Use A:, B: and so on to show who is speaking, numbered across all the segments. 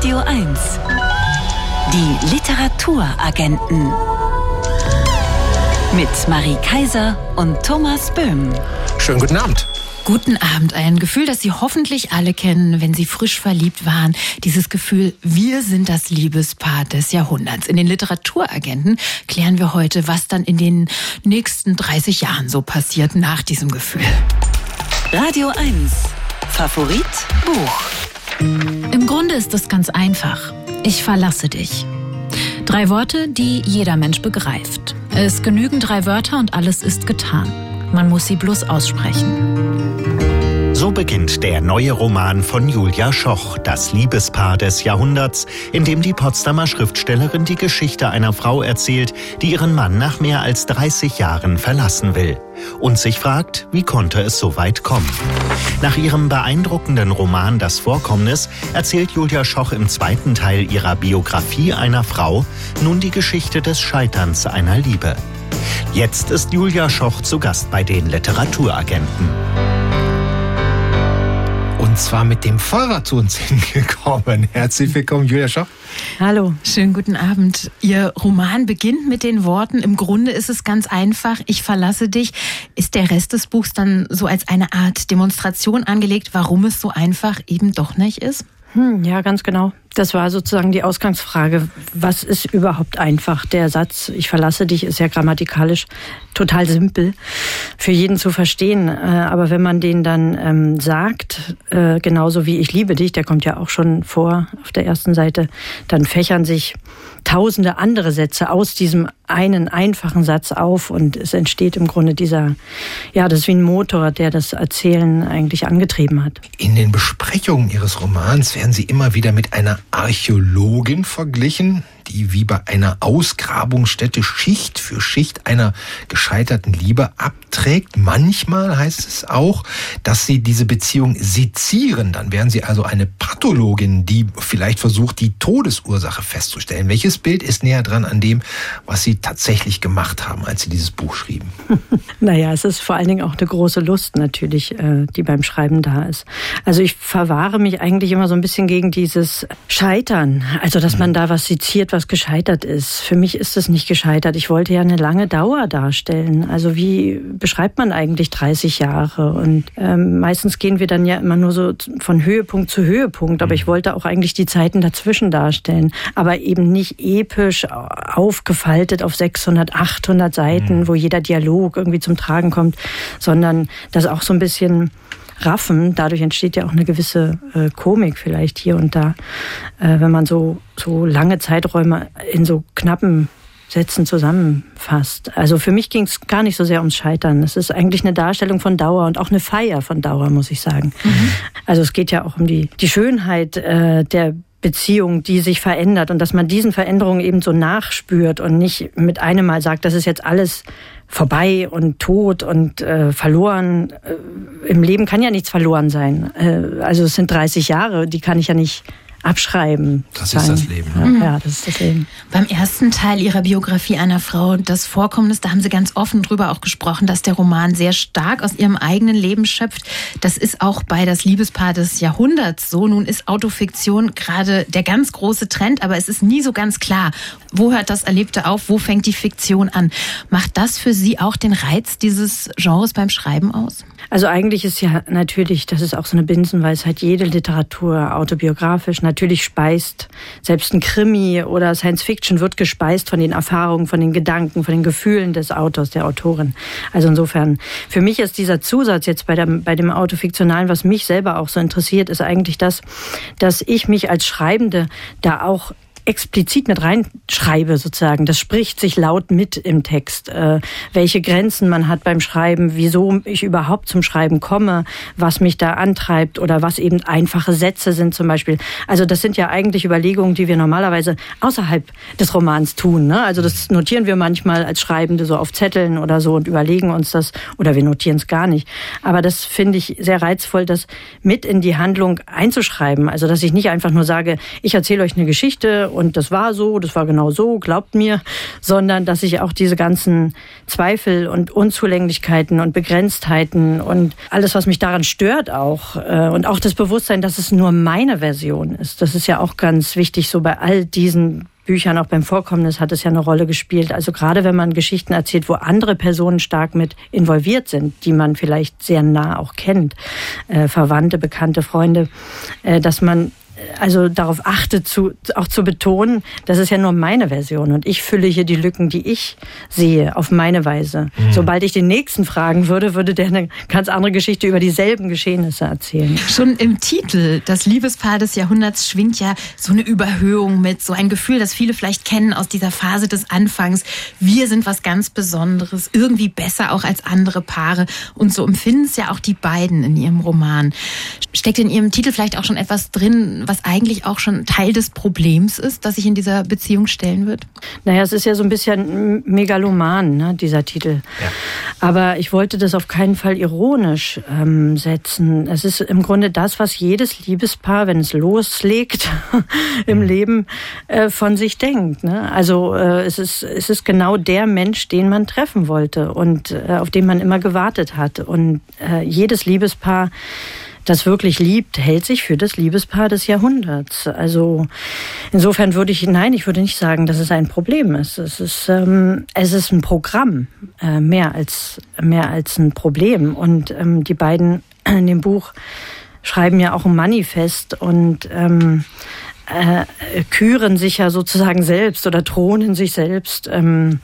A: Radio 1. Die Literaturagenten. Mit Marie Kaiser und Thomas Böhm.
B: Schönen guten Abend.
C: Guten Abend. Ein Gefühl, das Sie hoffentlich alle kennen, wenn Sie frisch verliebt waren. Dieses Gefühl, wir sind das Liebespaar des Jahrhunderts. In den Literaturagenten klären wir heute, was dann in den nächsten 30 Jahren so passiert nach diesem Gefühl.
A: Radio 1. Favorit Buch.
C: Im Grunde ist es ganz einfach. Ich verlasse dich. Drei Worte, die jeder Mensch begreift. Es genügen drei Wörter und alles ist getan. Man muss sie bloß aussprechen.
D: So beginnt der neue Roman von Julia Schoch, das Liebespaar des Jahrhunderts, in dem die Potsdamer Schriftstellerin die Geschichte einer Frau erzählt, die ihren Mann nach mehr als 30 Jahren verlassen will und sich fragt, wie konnte es so weit kommen. Nach ihrem beeindruckenden Roman Das Vorkommnis erzählt Julia Schoch im zweiten Teil ihrer Biografie einer Frau nun die Geschichte des Scheiterns einer Liebe. Jetzt ist Julia Schoch zu Gast bei den Literaturagenten.
B: Und zwar mit dem Fahrrad zu uns hingekommen. Herzlich willkommen, Julia Schoch.
C: Hallo, schönen guten Abend. Ihr Roman beginnt mit den Worten, im Grunde ist es ganz einfach, ich verlasse dich. Ist der Rest des Buchs dann so als eine Art Demonstration angelegt, warum es so einfach eben doch nicht ist?
E: Hm, ja, ganz genau. Das war sozusagen die Ausgangsfrage. Was ist überhaupt einfach? Der Satz, ich verlasse dich, ist ja grammatikalisch total simpel für jeden zu verstehen. Äh, aber wenn man den dann ähm, sagt, äh, genauso wie ich liebe dich, der kommt ja auch schon vor auf der ersten Seite, dann fächern sich tausende andere Sätze aus diesem einen einfachen Satz auf und es entsteht im Grunde dieser, ja, das ist wie ein Motor, der das Erzählen eigentlich angetrieben hat.
B: In den Besprechungen Ihres Romans werden Sie immer wieder mit einer Archäologin verglichen, die wie bei einer Ausgrabungsstätte Schicht für Schicht einer gescheiterten Liebe abträgt. Manchmal heißt es auch, dass sie diese Beziehung sezieren. Dann wären sie also eine Pathologin, die vielleicht versucht, die Todesursache festzustellen. Welches Bild ist näher dran an dem, was sie tatsächlich gemacht haben, als sie dieses Buch schrieben?
E: naja, es ist vor allen Dingen auch eine große Lust natürlich, äh, die beim Schreiben da ist. Also ich verwahre mich eigentlich immer so ein bisschen gegen dieses Scheitern. Also, dass man da was seziert, was was gescheitert ist. Für mich ist es nicht gescheitert. Ich wollte ja eine lange Dauer darstellen. Also wie beschreibt man eigentlich 30 Jahre? Und ähm, meistens gehen wir dann ja immer nur so von Höhepunkt zu Höhepunkt. Aber ich mhm. wollte auch eigentlich die Zeiten dazwischen darstellen. Aber eben nicht episch aufgefaltet auf 600, 800 Seiten, mhm. wo jeder Dialog irgendwie zum Tragen kommt, sondern das auch so ein bisschen raffen. Dadurch entsteht ja auch eine gewisse äh, Komik vielleicht hier und da, äh, wenn man so, so lange Zeiträume in so knappen Sätzen zusammenfasst. Also für mich ging es gar nicht so sehr ums Scheitern. Es ist eigentlich eine Darstellung von Dauer und auch eine Feier von Dauer, muss ich sagen. Mhm. Also es geht ja auch um die, die Schönheit äh, der Beziehung, die sich verändert und dass man diesen Veränderungen eben so nachspürt und nicht mit einem Mal sagt, das ist jetzt alles vorbei und tot und äh, verloren. Äh, Im Leben kann ja nichts verloren sein. Äh, also es sind 30 Jahre, die kann ich ja nicht abschreiben.
B: Das ist das Leben.
E: Ne? Mhm. Ja, das ist das Leben.
C: Beim ersten Teil Ihrer Biografie einer Frau, das Vorkommnis, da haben Sie ganz offen drüber auch gesprochen, dass der Roman sehr stark aus Ihrem eigenen Leben schöpft. Das ist auch bei das Liebespaar des Jahrhunderts so. Nun ist Autofiktion gerade der ganz große Trend, aber es ist nie so ganz klar, wo hört das Erlebte auf, wo fängt die Fiktion an. Macht das für Sie auch den Reiz dieses Genres beim Schreiben aus?
E: Also eigentlich ist ja natürlich, das ist auch so eine Binsenweisheit, jede Literatur autobiografisch, natürlich speist, selbst ein Krimi oder Science Fiction wird gespeist von den Erfahrungen, von den Gedanken, von den Gefühlen des Autors, der Autorin. Also insofern, für mich ist dieser Zusatz jetzt bei, dem, bei dem Autofiktionalen, was mich selber auch so interessiert, ist eigentlich das, dass ich mich als Schreibende da auch explizit mit reinschreibe, sozusagen. Das spricht sich laut mit im Text, äh, welche Grenzen man hat beim Schreiben, wieso ich überhaupt zum Schreiben komme, was mich da antreibt oder was eben einfache Sätze sind zum Beispiel. Also das sind ja eigentlich Überlegungen, die wir normalerweise außerhalb des Romans tun. Ne? Also das notieren wir manchmal als Schreibende so auf Zetteln oder so und überlegen uns das oder wir notieren es gar nicht. Aber das finde ich sehr reizvoll, das mit in die Handlung einzuschreiben. Also dass ich nicht einfach nur sage, ich erzähle euch eine Geschichte und das war so, das war genau so, glaubt mir, sondern dass ich auch diese ganzen Zweifel und Unzulänglichkeiten und Begrenztheiten und alles, was mich daran stört auch äh, und auch das Bewusstsein, dass es nur meine Version ist. Das ist ja auch ganz wichtig so bei all diesen Büchern, auch beim Vorkommnis hat es ja eine Rolle gespielt. Also gerade wenn man Geschichten erzählt, wo andere Personen stark mit involviert sind, die man vielleicht sehr nah auch kennt, äh, Verwandte, Bekannte, Freunde, äh, dass man also darauf achte, zu, auch zu betonen, das ist ja nur meine Version und ich fülle hier die Lücken, die ich sehe, auf meine Weise. Mhm. Sobald ich den nächsten fragen würde, würde der eine ganz andere Geschichte über dieselben Geschehnisse erzählen.
C: Schon im Titel, das Liebespaar des Jahrhunderts, schwingt ja so eine Überhöhung mit, so ein Gefühl, das viele vielleicht kennen aus dieser Phase des Anfangs. Wir sind was ganz Besonderes, irgendwie besser auch als andere Paare und so empfinden es ja auch die beiden in ihrem Roman. Steckt in ihrem Titel vielleicht auch schon etwas drin, was eigentlich auch schon Teil des Problems ist, das sich in dieser Beziehung stellen wird?
E: Naja, es ist ja so ein bisschen megaloman, ne, dieser Titel. Ja. Aber ich wollte das auf keinen Fall ironisch ähm, setzen. Es ist im Grunde das, was jedes Liebespaar, wenn es loslegt im mhm. Leben, äh, von sich denkt. Ne? Also äh, es, ist, es ist genau der Mensch, den man treffen wollte und äh, auf den man immer gewartet hat. Und äh, jedes Liebespaar das wirklich liebt, hält sich für das Liebespaar des Jahrhunderts. Also insofern würde ich, nein, ich würde nicht sagen, dass es ein Problem ist. Es ist, ähm, es ist ein Programm, äh, mehr als, mehr als ein Problem. Und ähm, die beiden in dem Buch schreiben ja auch ein Manifest und ähm, äh, küren sich ja sozusagen selbst oder thronen sich selbst ähm,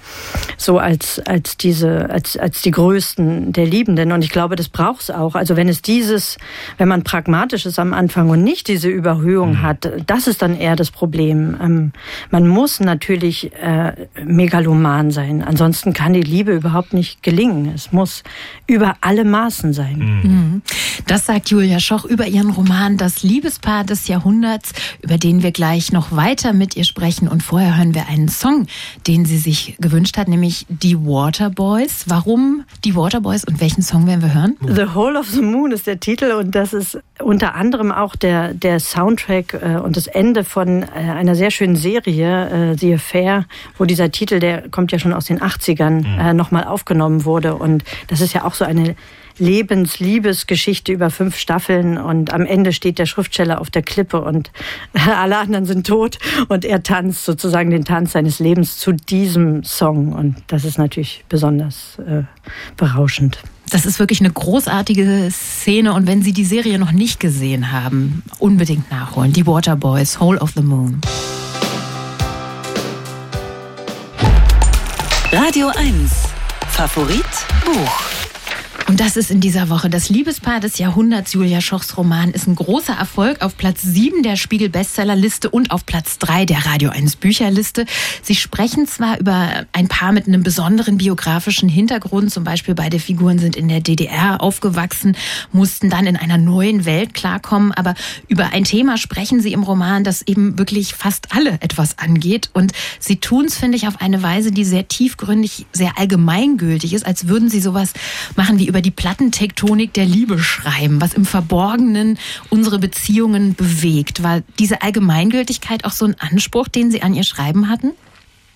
E: so als als diese als als die größten der Liebenden. Und ich glaube das braucht es auch. Also wenn es dieses wenn man pragmatisch ist am Anfang und nicht diese Überhöhung mhm. hat das ist dann eher das Problem. Ähm, man muss natürlich äh, megaloman sein. Ansonsten kann die Liebe überhaupt nicht gelingen. Es muss über alle Maßen sein.
C: Mhm. das sagt Julia Schoch über ihren Roman das Liebespaar des Jahrhunderts über den wir gleich noch weiter mit ihr sprechen. Und vorher hören wir einen Song, den sie sich gewünscht hat, nämlich die Waterboys. Warum die Waterboys und welchen Song werden wir hören?
E: The Whole of the Moon ist der Titel und das ist unter anderem auch der, der Soundtrack äh, und das Ende von äh, einer sehr schönen Serie, äh, The Affair, wo dieser Titel, der kommt ja schon aus den 80ern, mhm. äh, nochmal aufgenommen wurde. Und das ist ja auch so eine Lebensliebesgeschichte über fünf Staffeln und am Ende steht der Schriftsteller auf der Klippe und alle anderen sind tot und er tanzt sozusagen den Tanz seines Lebens zu diesem Song und das ist natürlich besonders äh, berauschend.
C: Das ist wirklich eine großartige Szene und wenn Sie die Serie noch nicht gesehen haben, unbedingt nachholen. Die Waterboys, Hole of the Moon.
A: Radio 1. Favorit Buch.
C: Und das ist in dieser Woche das Liebespaar des Jahrhunderts. Julia Schochs Roman ist ein großer Erfolg auf Platz 7 der Spiegel Bestsellerliste und auf Platz 3 der Radio 1 Bücherliste. Sie sprechen zwar über ein Paar mit einem besonderen biografischen Hintergrund, zum Beispiel beide Figuren sind in der DDR aufgewachsen, mussten dann in einer neuen Welt klarkommen, aber über ein Thema sprechen sie im Roman, das eben wirklich fast alle etwas angeht. Und sie tun es, finde ich, auf eine Weise, die sehr tiefgründig, sehr allgemeingültig ist, als würden sie sowas machen wie über über die Plattentektonik der Liebe schreiben, was im Verborgenen unsere Beziehungen bewegt. War diese Allgemeingültigkeit auch so ein Anspruch, den Sie an Ihr Schreiben hatten?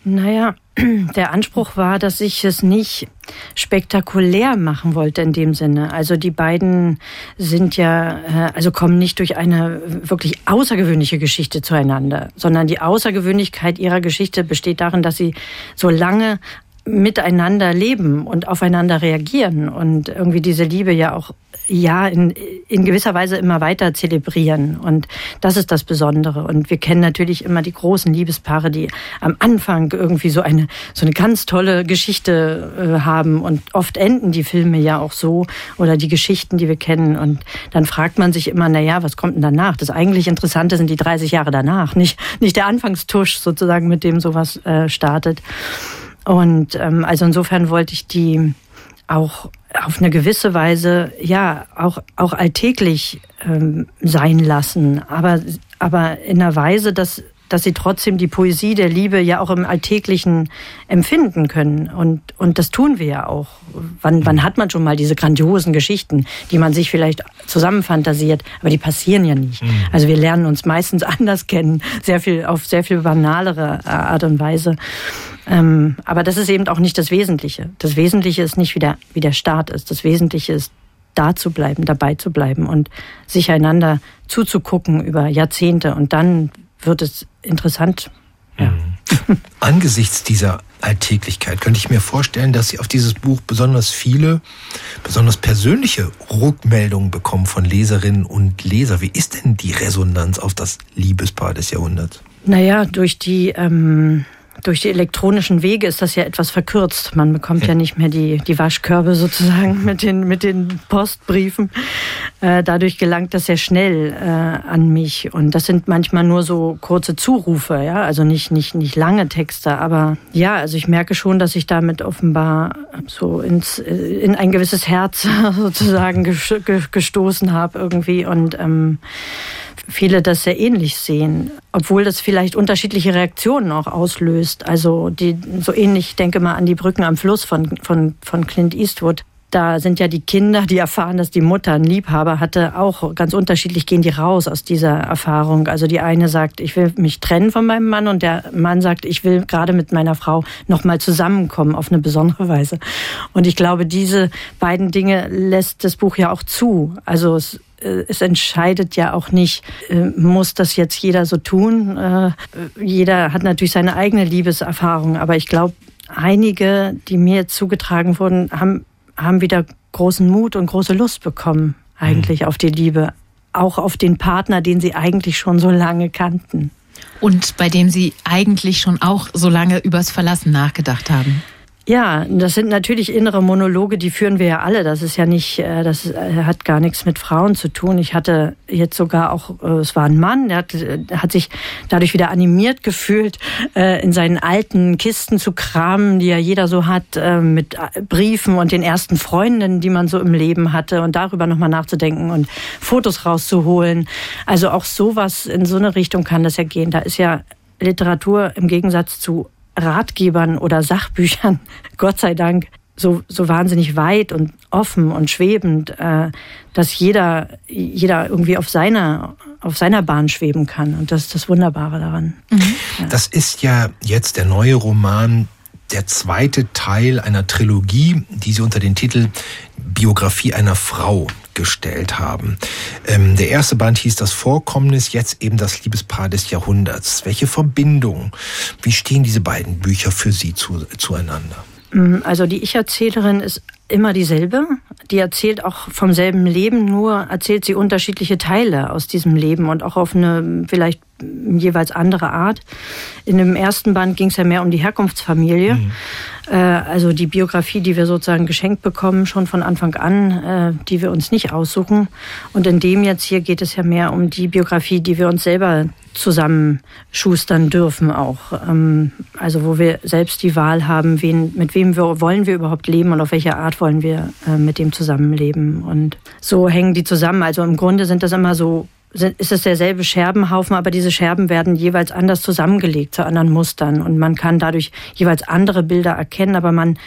E: Naja, der Anspruch war, dass ich es nicht spektakulär machen wollte in dem Sinne. Also die beiden sind ja, äh, also kommen nicht durch eine wirklich außergewöhnliche Geschichte zueinander, sondern die Außergewöhnlichkeit ihrer Geschichte besteht darin, dass sie so lange miteinander leben und aufeinander reagieren und irgendwie diese Liebe ja auch ja in, in gewisser Weise immer weiter zelebrieren und das ist das Besondere und wir kennen natürlich immer die großen Liebespaare, die am Anfang irgendwie so eine so eine ganz tolle Geschichte äh, haben und oft enden die Filme ja auch so oder die Geschichten, die wir kennen und dann fragt man sich immer, na ja, was kommt denn danach? Das eigentlich Interessante sind die 30 Jahre danach, nicht nicht der Anfangstusch sozusagen, mit dem sowas äh, startet. Und ähm, also insofern wollte ich die auch auf eine gewisse Weise ja auch auch alltäglich ähm, sein lassen, aber aber in einer Weise, dass dass sie trotzdem die Poesie der Liebe ja auch im Alltäglichen empfinden können. Und, und das tun wir ja auch. Wann, wann hat man schon mal diese grandiosen Geschichten, die man sich vielleicht zusammenfantasiert, aber die passieren ja nicht. Mhm. Also wir lernen uns meistens anders kennen, sehr viel, auf sehr viel banalere Art und Weise. Ähm, aber das ist eben auch nicht das Wesentliche. Das Wesentliche ist nicht, wie der, wie der Start ist. Das Wesentliche ist, da zu bleiben, dabei zu bleiben und sich einander zuzugucken über Jahrzehnte. Und dann wird es interessant. Ja.
B: Mhm. Angesichts dieser Alltäglichkeit könnte ich mir vorstellen, dass Sie auf dieses Buch besonders viele, besonders persönliche Rückmeldungen bekommen von Leserinnen und Leser. Wie ist denn die Resonanz auf das Liebespaar des Jahrhunderts?
E: Naja, durch die ähm, durch die elektronischen Wege ist das ja etwas verkürzt. Man bekommt ja nicht mehr die, die Waschkörbe sozusagen mit den, mit den Postbriefen. Äh, dadurch gelangt das sehr schnell äh, an mich. Und das sind manchmal nur so kurze Zurufe, ja, also nicht, nicht, nicht lange Texte. Aber ja, also ich merke schon, dass ich damit offenbar so ins, äh, in ein gewisses Herz sozusagen gestoßen habe irgendwie. Und ähm, viele das sehr ähnlich sehen, obwohl das vielleicht unterschiedliche Reaktionen auch auslöst. Also die so ähnlich, ich denke mal an die Brücken am Fluss von, von, von Clint Eastwood. Da sind ja die Kinder, die erfahren, dass die Mutter einen Liebhaber hatte, auch ganz unterschiedlich gehen die raus aus dieser Erfahrung. Also die eine sagt, ich will mich trennen von meinem Mann und der Mann sagt, ich will gerade mit meiner Frau nochmal zusammenkommen auf eine besondere Weise. Und ich glaube, diese beiden Dinge lässt das Buch ja auch zu. Also es es entscheidet ja auch nicht, äh, muss das jetzt jeder so tun. Äh, jeder hat natürlich seine eigene Liebeserfahrung, aber ich glaube, einige, die mir zugetragen wurden, haben, haben wieder großen Mut und große Lust bekommen, eigentlich mhm. auf die Liebe. Auch auf den Partner, den sie eigentlich schon so lange kannten.
C: Und bei dem sie eigentlich schon auch so lange übers Verlassen nachgedacht haben.
E: Ja, das sind natürlich innere Monologe, die führen wir ja alle. Das ist ja nicht, äh, das äh, hat gar nichts mit Frauen zu tun. Ich hatte jetzt sogar auch, äh, es war ein Mann, der hat, hat sich dadurch wieder animiert gefühlt, in seinen alten Kisten zu kramen, die ja jeder so hat, mit Briefen und den ersten Freundinnen, die man so im Leben hatte und darüber nochmal nachzudenken und Fotos rauszuholen. Also auch sowas in so eine Richtung kann das ja gehen. Da ist ja Literatur im Gegensatz zu Ratgebern oder Sachbüchern, Gott sei Dank, so, so wahnsinnig weit und offen und schwebend, äh, dass jeder, jeder irgendwie auf seiner, auf seiner Bahn schweben kann. Und das ist das Wunderbare daran.
B: Mhm. Das ist ja jetzt der neue Roman der zweite Teil einer Trilogie, die Sie unter den Titel Biografie einer Frau gestellt haben. Ähm, der erste Band hieß Das Vorkommnis, jetzt eben das Liebespaar des Jahrhunderts. Welche Verbindung, wie stehen diese beiden Bücher für Sie zu, zueinander?
E: Mm, also die Ich-Erzählerin ist immer dieselbe. Die erzählt auch vom selben Leben, nur erzählt sie unterschiedliche Teile aus diesem Leben und auch auf eine vielleicht jeweils andere Art. In dem ersten Band ging es ja mehr um die Herkunftsfamilie. Mhm. Äh, also die Biografie, die wir sozusagen geschenkt bekommen, schon von Anfang an, äh, die wir uns nicht aussuchen. Und in dem jetzt hier geht es ja mehr um die Biografie, die wir uns selber zusammenschustern dürfen auch. Ähm, also wo wir selbst die Wahl haben, wen, mit wem wir, wollen wir überhaupt leben und auf welche Art wollen wir äh, mit dem zusammenleben. Und so hängen die zusammen. Also im Grunde sind das immer so ist es derselbe Scherbenhaufen, aber diese Scherben werden jeweils anders zusammengelegt zu anderen Mustern. Und man kann dadurch jeweils andere Bilder erkennen, aber man,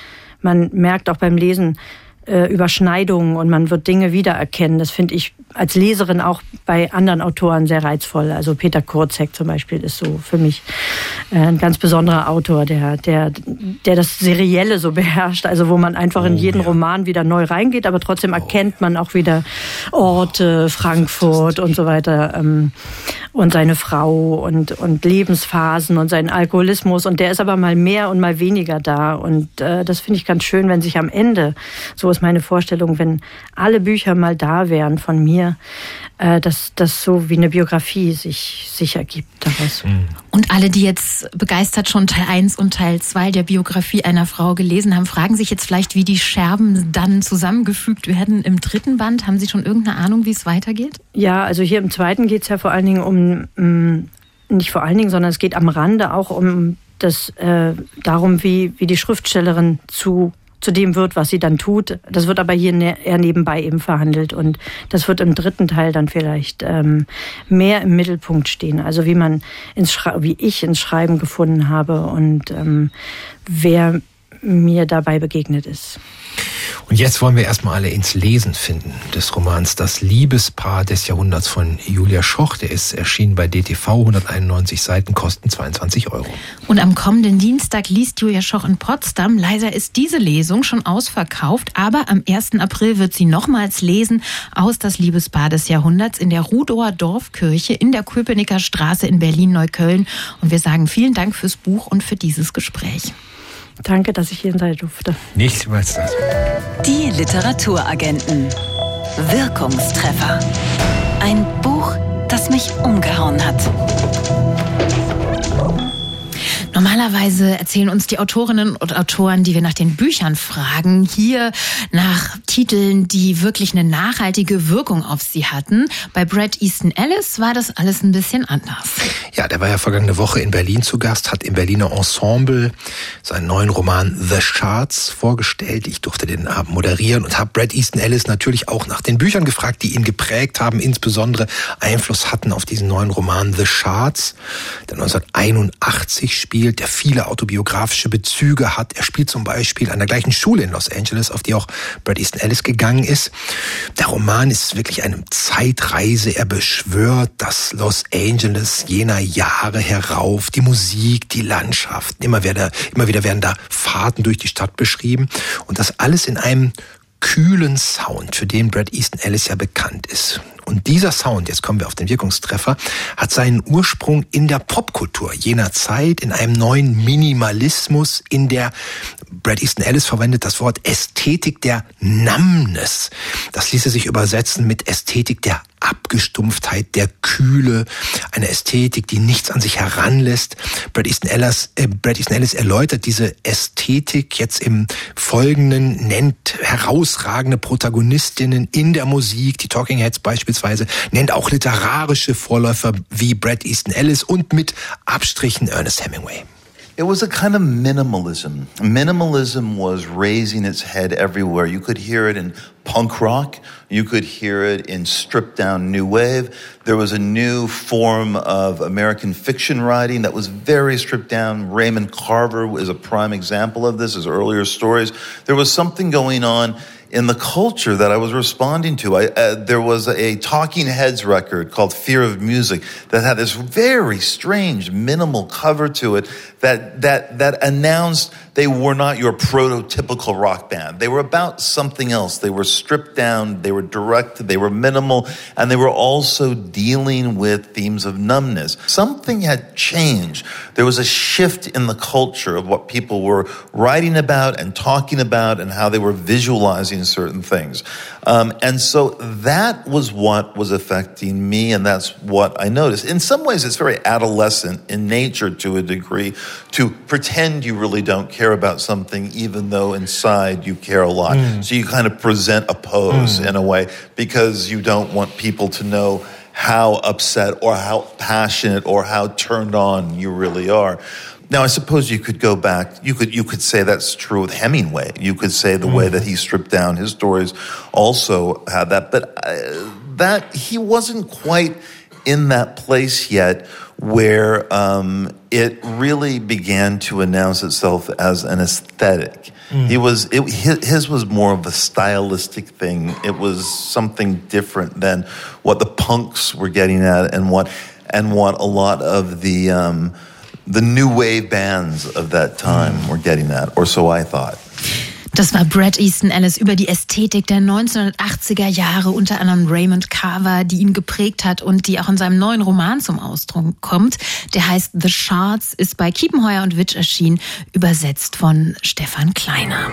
E: man merkt auch beim Lesen, äh, Überschneidungen und man wird Dinge wiedererkennen. Das finde ich als Leserin auch bei anderen Autoren sehr reizvoll. Also Peter Kurzek zum Beispiel ist so für mich äh, ein ganz besonderer Autor, der, der, der das Serielle so beherrscht. Also wo man einfach oh, in jeden ja. Roman wieder neu reingeht, aber trotzdem oh. erkennt man auch wieder Orte, Frankfurt und so weiter ähm, und seine Frau und, und Lebensphasen und seinen Alkoholismus. Und der ist aber mal mehr und mal weniger da. Und äh, das finde ich ganz schön, wenn sich am Ende so ist meine Vorstellung, wenn alle Bücher mal da wären von mir, äh, dass das so wie eine Biografie sich, sich ergibt daraus. Mhm.
C: Und alle, die jetzt begeistert schon Teil 1 und Teil 2 der Biografie einer Frau gelesen haben, fragen sich jetzt vielleicht, wie die Scherben dann zusammengefügt werden im dritten Band. Haben Sie schon irgendeine Ahnung, wie es weitergeht?
E: Ja, also hier im zweiten geht es ja vor allen Dingen um, mm, nicht vor allen Dingen, sondern es geht am Rande auch um das, äh, darum, wie, wie die Schriftstellerin zu zu dem wird, was sie dann tut. Das wird aber hier ne, eher nebenbei eben verhandelt und das wird im dritten Teil dann vielleicht ähm, mehr im Mittelpunkt stehen. Also wie man ins wie ich ins Schreiben gefunden habe und ähm, wer mir dabei begegnet ist.
B: Und jetzt wollen wir erstmal alle ins Lesen finden des Romans Das Liebespaar des Jahrhunderts von Julia Schoch. Der ist erschienen bei DTV, 191 Seiten, kosten 22 Euro.
C: Und am kommenden Dienstag liest Julia Schoch in Potsdam. Leider ist diese Lesung schon ausverkauft, aber am 1. April wird sie nochmals lesen aus Das Liebespaar des Jahrhunderts in der Rudower Dorfkirche in der Köpenicker Straße in Berlin-Neukölln. Und wir sagen vielen Dank fürs Buch und für dieses Gespräch.
E: Danke, dass ich hier sein durfte.
B: Nicht was das.
A: Die Literaturagenten. Wirkungstreffer. Ein Buch, das mich umgehauen hat.
C: Normalerweise erzählen uns die Autorinnen und Autoren, die wir nach den Büchern fragen, hier nach Titeln, die wirklich eine nachhaltige Wirkung auf sie hatten. Bei Brad Easton Ellis war das alles ein bisschen anders.
B: Ja, der war ja vergangene Woche in Berlin zu Gast, hat im Berliner Ensemble seinen neuen Roman The Charts vorgestellt. Ich durfte den Abend moderieren und habe Brad Easton Ellis natürlich auch nach den Büchern gefragt, die ihn geprägt haben, insbesondere Einfluss hatten auf diesen neuen Roman The Charts, der 1981 spielt der viele autobiografische Bezüge hat. Er spielt zum Beispiel an der gleichen Schule in Los Angeles, auf die auch Brad Easton Ellis gegangen ist. Der Roman ist wirklich eine Zeitreise. Er beschwört das Los Angeles jener Jahre herauf, die Musik, die Landschaften. Immer wieder, immer wieder werden da Fahrten durch die Stadt beschrieben. Und das alles in einem kühlen Sound, für den Brad Easton Ellis ja bekannt ist. Und dieser Sound, jetzt kommen wir auf den Wirkungstreffer, hat seinen Ursprung in der Popkultur jener Zeit, in einem neuen Minimalismus, in der Brad Easton Ellis verwendet das Wort Ästhetik der Numbness. Das ließe sich übersetzen mit Ästhetik der Abgestumpftheit, der Kühle, eine Ästhetik, die nichts an sich heranlässt. Brad Easton Ellis, äh, Brad Easton Ellis erläutert diese Ästhetik jetzt im Folgenden, nennt herausragende Protagonistinnen in der Musik, die Talking Heads beispielsweise, nennt auch literarische Vorläufer wie Brad Easton Ellis und mit Abstrichen Ernest Hemingway.
F: It was a kind of minimalism. Minimalism was raising its head everywhere. You could hear it in punk rock. You could hear it in stripped down new wave. There was a new form of American fiction writing that was very stripped down. Raymond Carver is a prime example of this, his earlier stories. There was something going on in the culture that I was responding to. I, uh, there was a Talking Heads record called Fear of Music that had this very strange minimal cover to it that, that, that announced they were not your prototypical rock band. They were about something else. They were stripped down, they were direct, they were minimal, and they were also dealing with themes of numbness. Something had changed. There was a shift in the culture of what people were writing about and talking about and how they were visualizing certain things. Um, and so that was what was affecting me, and that's what I noticed. In some ways, it's very adolescent in nature to a degree to pretend you really don't care about something, even though inside you care a lot. Mm. So you kind of present a pose mm. in a way because you don't want people to know how upset or how passionate or how turned on you really are. Now, I suppose you could go back. You could you could say that's true with Hemingway. You could say the mm. way that he stripped down his stories also had that, but uh, that he wasn't quite in that place yet where um, it really began to announce itself as an aesthetic. Mm. He was it, his was more of a stylistic thing. It was something different than what the punks were getting at, and what and what a lot of the um, the new wave bands of that time were getting at, or so I thought.
C: Das war Brad Easton Ellis über die Ästhetik der 1980er Jahre, unter anderem Raymond Carver, die ihn geprägt hat und die auch in seinem neuen Roman zum Ausdruck kommt. Der heißt The Shards, ist bei Kiepenheuer und Witsch erschienen, übersetzt von Stefan Kleiner.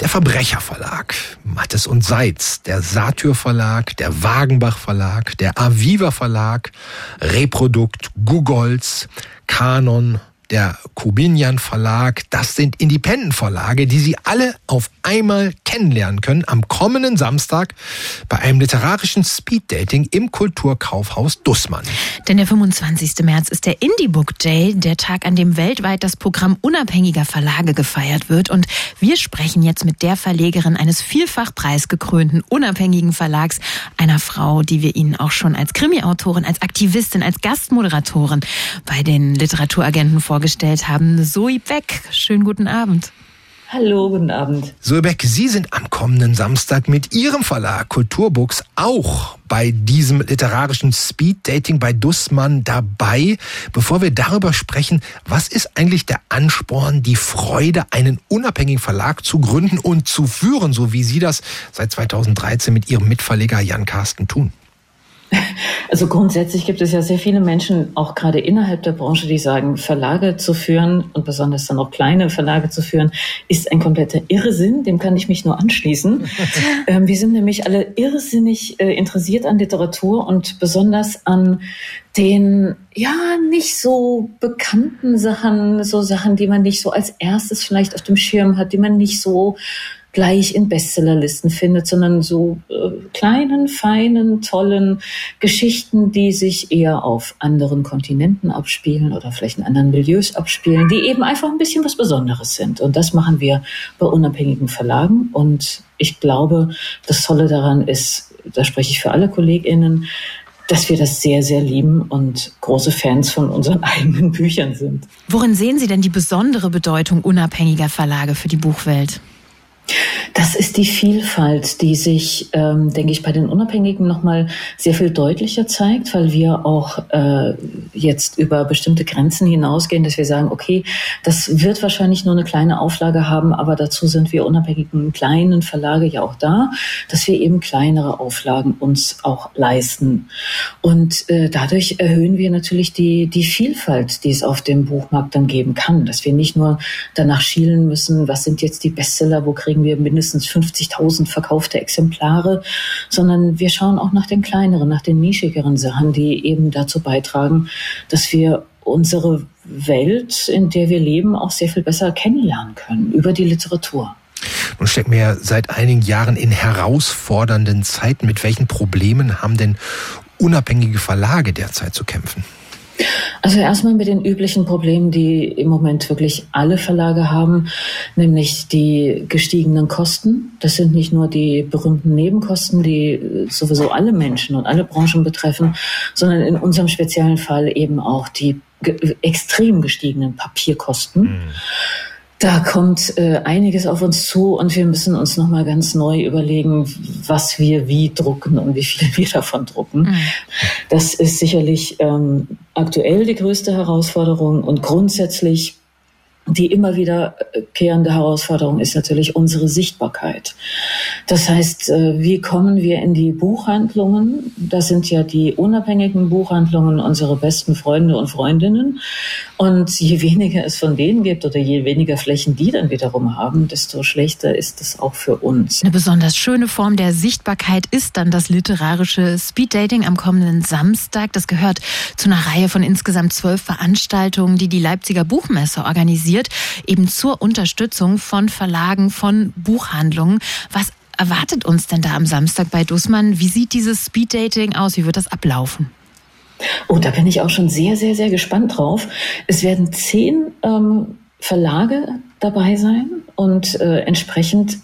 B: Der Verbrecher Verlag, Mattes und Seitz, der Satyr Verlag, der Wagenbach Verlag, der Aviva Verlag, Reprodukt, Googles, Kanon, der Kubinian Verlag. Das sind Independent Verlage, die Sie alle auf einmal kennenlernen können am kommenden Samstag bei einem literarischen Speeddating im Kulturkaufhaus Dussmann.
C: Denn der 25. März ist der Indie Book Day, der Tag, an dem weltweit das Programm unabhängiger Verlage gefeiert wird. Und wir sprechen jetzt mit der Verlegerin eines vielfach preisgekrönten unabhängigen Verlags, einer Frau, die wir Ihnen auch schon als Krimi-Autorin, als Aktivistin, als Gastmoderatorin bei den Literaturagenten vorgestellt haben. Zoe Beck, schönen guten Abend.
G: Hallo, guten Abend.
B: Zoe Beck, Sie sind am kommenden Samstag mit Ihrem Verlag Kulturbooks auch bei diesem literarischen Speed-Dating bei Dussmann dabei. Bevor wir darüber sprechen, was ist eigentlich der Ansporn, die Freude, einen unabhängigen Verlag zu gründen und zu führen, so wie Sie das seit 2013 mit Ihrem Mitverleger Jan Carsten tun?
G: Also grundsätzlich gibt es ja sehr viele Menschen, auch gerade innerhalb der Branche, die sagen, Verlage zu führen und besonders dann auch kleine Verlage zu führen, ist ein kompletter Irrsinn. Dem kann ich mich nur anschließen. ähm, wir sind nämlich alle irrsinnig äh, interessiert an Literatur und besonders an den ja nicht so bekannten Sachen, so Sachen, die man nicht so als erstes vielleicht auf dem Schirm hat, die man nicht so gleich in Bestsellerlisten findet, sondern so äh, kleinen, feinen, tollen Geschichten, die sich eher auf anderen Kontinenten abspielen oder vielleicht in anderen Milieus abspielen, die eben einfach ein bisschen was Besonderes sind. Und das machen wir bei unabhängigen Verlagen. Und ich glaube, das Tolle daran ist, da spreche ich für alle KollegInnen, dass wir das sehr, sehr lieben und große Fans von unseren eigenen Büchern sind.
C: Worin sehen Sie denn die besondere Bedeutung unabhängiger Verlage für die Buchwelt?
G: Das ist die Vielfalt, die sich, ähm, denke ich, bei den Unabhängigen nochmal sehr viel deutlicher zeigt, weil wir auch äh, jetzt über bestimmte Grenzen hinausgehen, dass wir sagen, okay, das wird wahrscheinlich nur eine kleine Auflage haben, aber dazu sind wir unabhängigen kleinen Verlage ja auch da, dass wir eben kleinere Auflagen uns auch leisten. Und äh, dadurch erhöhen wir natürlich die, die Vielfalt, die es auf dem Buchmarkt dann geben kann, dass wir nicht nur danach schielen müssen, was sind jetzt die Bestseller, wo kriegen wir mindestens mindestens 50.000 verkaufte Exemplare, sondern wir schauen auch nach den kleineren, nach den nischigeren Sachen, die eben dazu beitragen, dass wir unsere Welt, in der wir leben, auch sehr viel besser kennenlernen können über die Literatur.
B: Nun stecken wir ja seit einigen Jahren in herausfordernden Zeiten. Mit welchen Problemen haben denn unabhängige Verlage derzeit zu kämpfen?
G: Also erstmal mit den üblichen Problemen, die im Moment wirklich alle Verlage haben, nämlich die gestiegenen Kosten. Das sind nicht nur die berühmten Nebenkosten, die sowieso alle Menschen und alle Branchen betreffen, sondern in unserem speziellen Fall eben auch die extrem gestiegenen Papierkosten. Mhm. Da kommt äh, einiges auf uns zu und wir müssen uns nochmal ganz neu überlegen, was wir wie drucken und wie viel wir davon drucken. Mhm. Das ist sicherlich ähm, aktuell die größte Herausforderung und grundsätzlich die immer wieder äh, Herausforderung ist natürlich unsere Sichtbarkeit. Das heißt, äh, wie kommen wir in die Buchhandlungen? Das sind ja die unabhängigen Buchhandlungen unsere besten Freunde und Freundinnen. Und je weniger es von denen gibt oder je weniger Flächen die dann wiederum haben, desto schlechter ist es auch für uns.
C: Eine besonders schöne Form der Sichtbarkeit ist dann das literarische Speeddating am kommenden Samstag. Das gehört zu einer Reihe von insgesamt zwölf Veranstaltungen, die die Leipziger Buchmesse organisiert, eben zur Unterstützung von Verlagen, von Buchhandlungen. Was erwartet uns denn da am Samstag bei Dussmann? Wie sieht dieses Speeddating aus? Wie wird das ablaufen?
G: Oh, da bin ich auch schon sehr, sehr, sehr gespannt drauf. Es werden zehn ähm, Verlage dabei sein und äh, entsprechend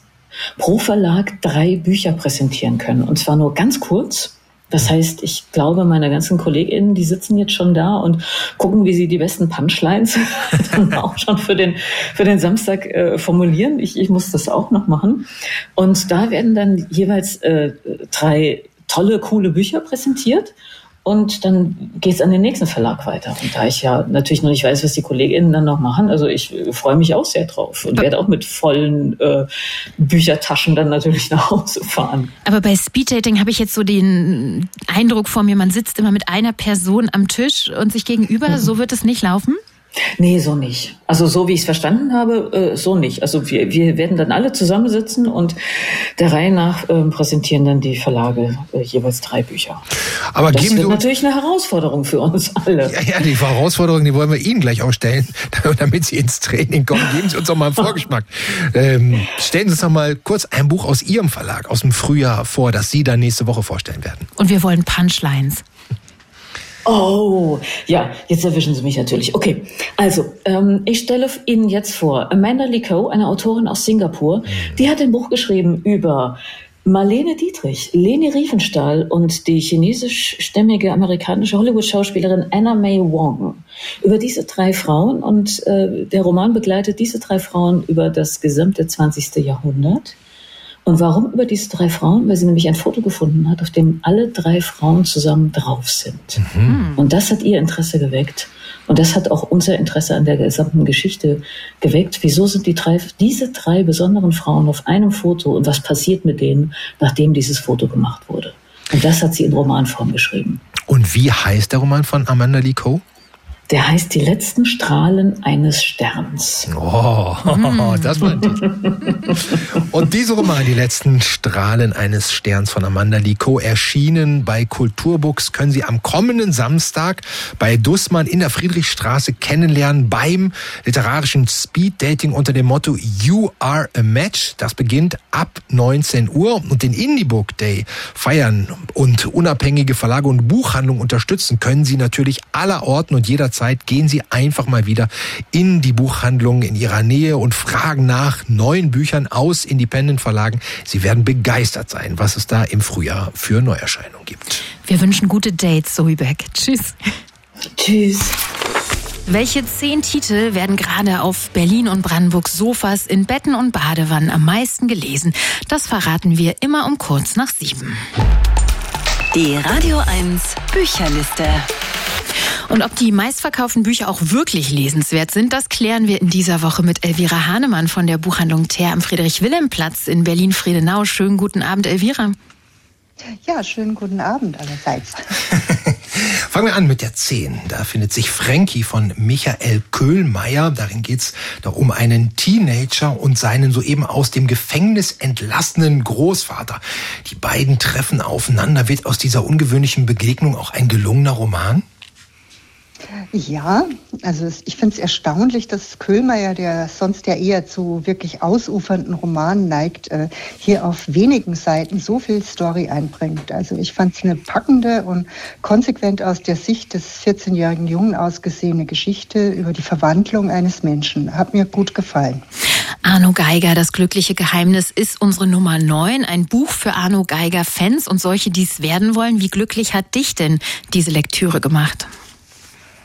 G: pro Verlag drei Bücher präsentieren können. Und zwar nur ganz kurz. Das heißt, ich glaube, meine ganzen KollegInnen, die sitzen jetzt schon da und gucken, wie sie die besten Punchlines dann auch schon für den, für den Samstag äh, formulieren. Ich, ich muss das auch noch machen. Und da werden dann jeweils äh, drei tolle, coole Bücher präsentiert und dann geht es an den nächsten Verlag weiter. Und da ich ja natürlich noch nicht weiß, was die KollegInnen dann noch machen, also ich freue mich auch sehr drauf und werde auch mit vollen äh, Büchertaschen dann natürlich nach Hause fahren.
C: Aber bei Speeddating habe ich jetzt so den Eindruck vor mir, man sitzt immer mit einer Person am Tisch und sich gegenüber. Mhm. So wird es nicht laufen?
G: Nee, so nicht. Also so wie ich es verstanden habe, äh, so nicht. Also wir, wir werden dann alle zusammensitzen und der Reihe nach äh, präsentieren dann die Verlage äh, jeweils drei Bücher.
B: Aber
G: das
B: geben
G: wird natürlich eine Herausforderung für uns alle.
B: ja, ja, die Herausforderung, die wollen wir Ihnen gleich auch stellen, damit Sie ins Training kommen. Geben Sie uns doch mal einen Vorgeschmack. Ähm, stellen Sie uns doch mal kurz ein Buch aus Ihrem Verlag aus dem Frühjahr vor, das Sie dann nächste Woche vorstellen werden.
C: Und wir wollen Punchlines.
G: Oh, ja, jetzt erwischen Sie mich natürlich. Okay, also ähm, ich stelle Ihnen jetzt vor, Amanda Lee Coe, eine Autorin aus Singapur, die hat ein Buch geschrieben über Marlene Dietrich, Leni Riefenstahl und die chinesischstämmige amerikanische Hollywood-Schauspielerin Anna May Wong. Über diese drei Frauen und äh, der Roman begleitet diese drei Frauen über das gesamte 20. Jahrhundert. Und warum über diese drei Frauen? Weil sie nämlich ein Foto gefunden hat, auf dem alle drei Frauen zusammen drauf sind. Und das hat ihr Interesse geweckt. Und das hat auch unser Interesse an der gesamten Geschichte geweckt. Wieso sind die drei, diese drei besonderen Frauen auf einem Foto und was passiert mit denen, nachdem dieses Foto gemacht wurde? Und das hat sie in Romanform geschrieben.
B: Und wie heißt der Roman von Amanda Lee Coe?
G: Der heißt Die letzten Strahlen eines Sterns.
B: Oh, das war ein Titel. Und dieser Roman, Die letzten Strahlen eines Sterns von Amanda Lee Coe, erschienen bei Kulturbooks, können Sie am kommenden Samstag bei Dussmann in der Friedrichstraße kennenlernen beim literarischen Speed Dating unter dem Motto You are a Match. Das beginnt ab 19 Uhr und den Indie Book Day feiern und unabhängige Verlage und Buchhandlungen unterstützen können Sie natürlich allerorten und jederzeit gehen Sie einfach mal wieder in die Buchhandlungen in Ihrer Nähe und fragen nach neuen Büchern aus Independent Verlagen. Sie werden begeistert sein, was es da im Frühjahr für Neuerscheinungen gibt.
C: Wir wünschen gute Dates, Zoe Beck. Tschüss.
G: Tschüss.
C: Welche zehn Titel werden gerade auf Berlin und Brandenburg Sofas in Betten und Badewannen am meisten gelesen? Das verraten wir immer um kurz nach sieben.
A: Die Radio 1 Bücherliste.
C: Und ob die meistverkauften Bücher auch wirklich lesenswert sind, das klären wir in dieser Woche mit Elvira Hahnemann von der Buchhandlung Ter am Friedrich-Wilhelm-Platz in Berlin-Friedenau. Schönen guten Abend, Elvira.
H: Ja, schönen guten Abend allerseits.
B: Fangen wir an mit der 10. Da findet sich Frankie von Michael Köhlmeier. Darin geht's doch um einen Teenager und seinen soeben aus dem Gefängnis entlassenen Großvater. Die beiden treffen aufeinander. Wird aus dieser ungewöhnlichen Begegnung auch ein gelungener Roman?
H: Ja, also ich finde es erstaunlich, dass Köhlmeier, der sonst ja eher zu wirklich ausufernden Romanen neigt, äh, hier auf wenigen Seiten so viel Story einbringt. Also ich fand es eine packende und konsequent aus der Sicht des 14-jährigen Jungen ausgesehene Geschichte über die Verwandlung eines Menschen. Hat mir gut gefallen.
C: Arno Geiger, das glückliche Geheimnis ist unsere Nummer 9. Ein Buch für Arno Geiger-Fans und solche, die es werden wollen. Wie glücklich hat dich denn diese Lektüre gemacht?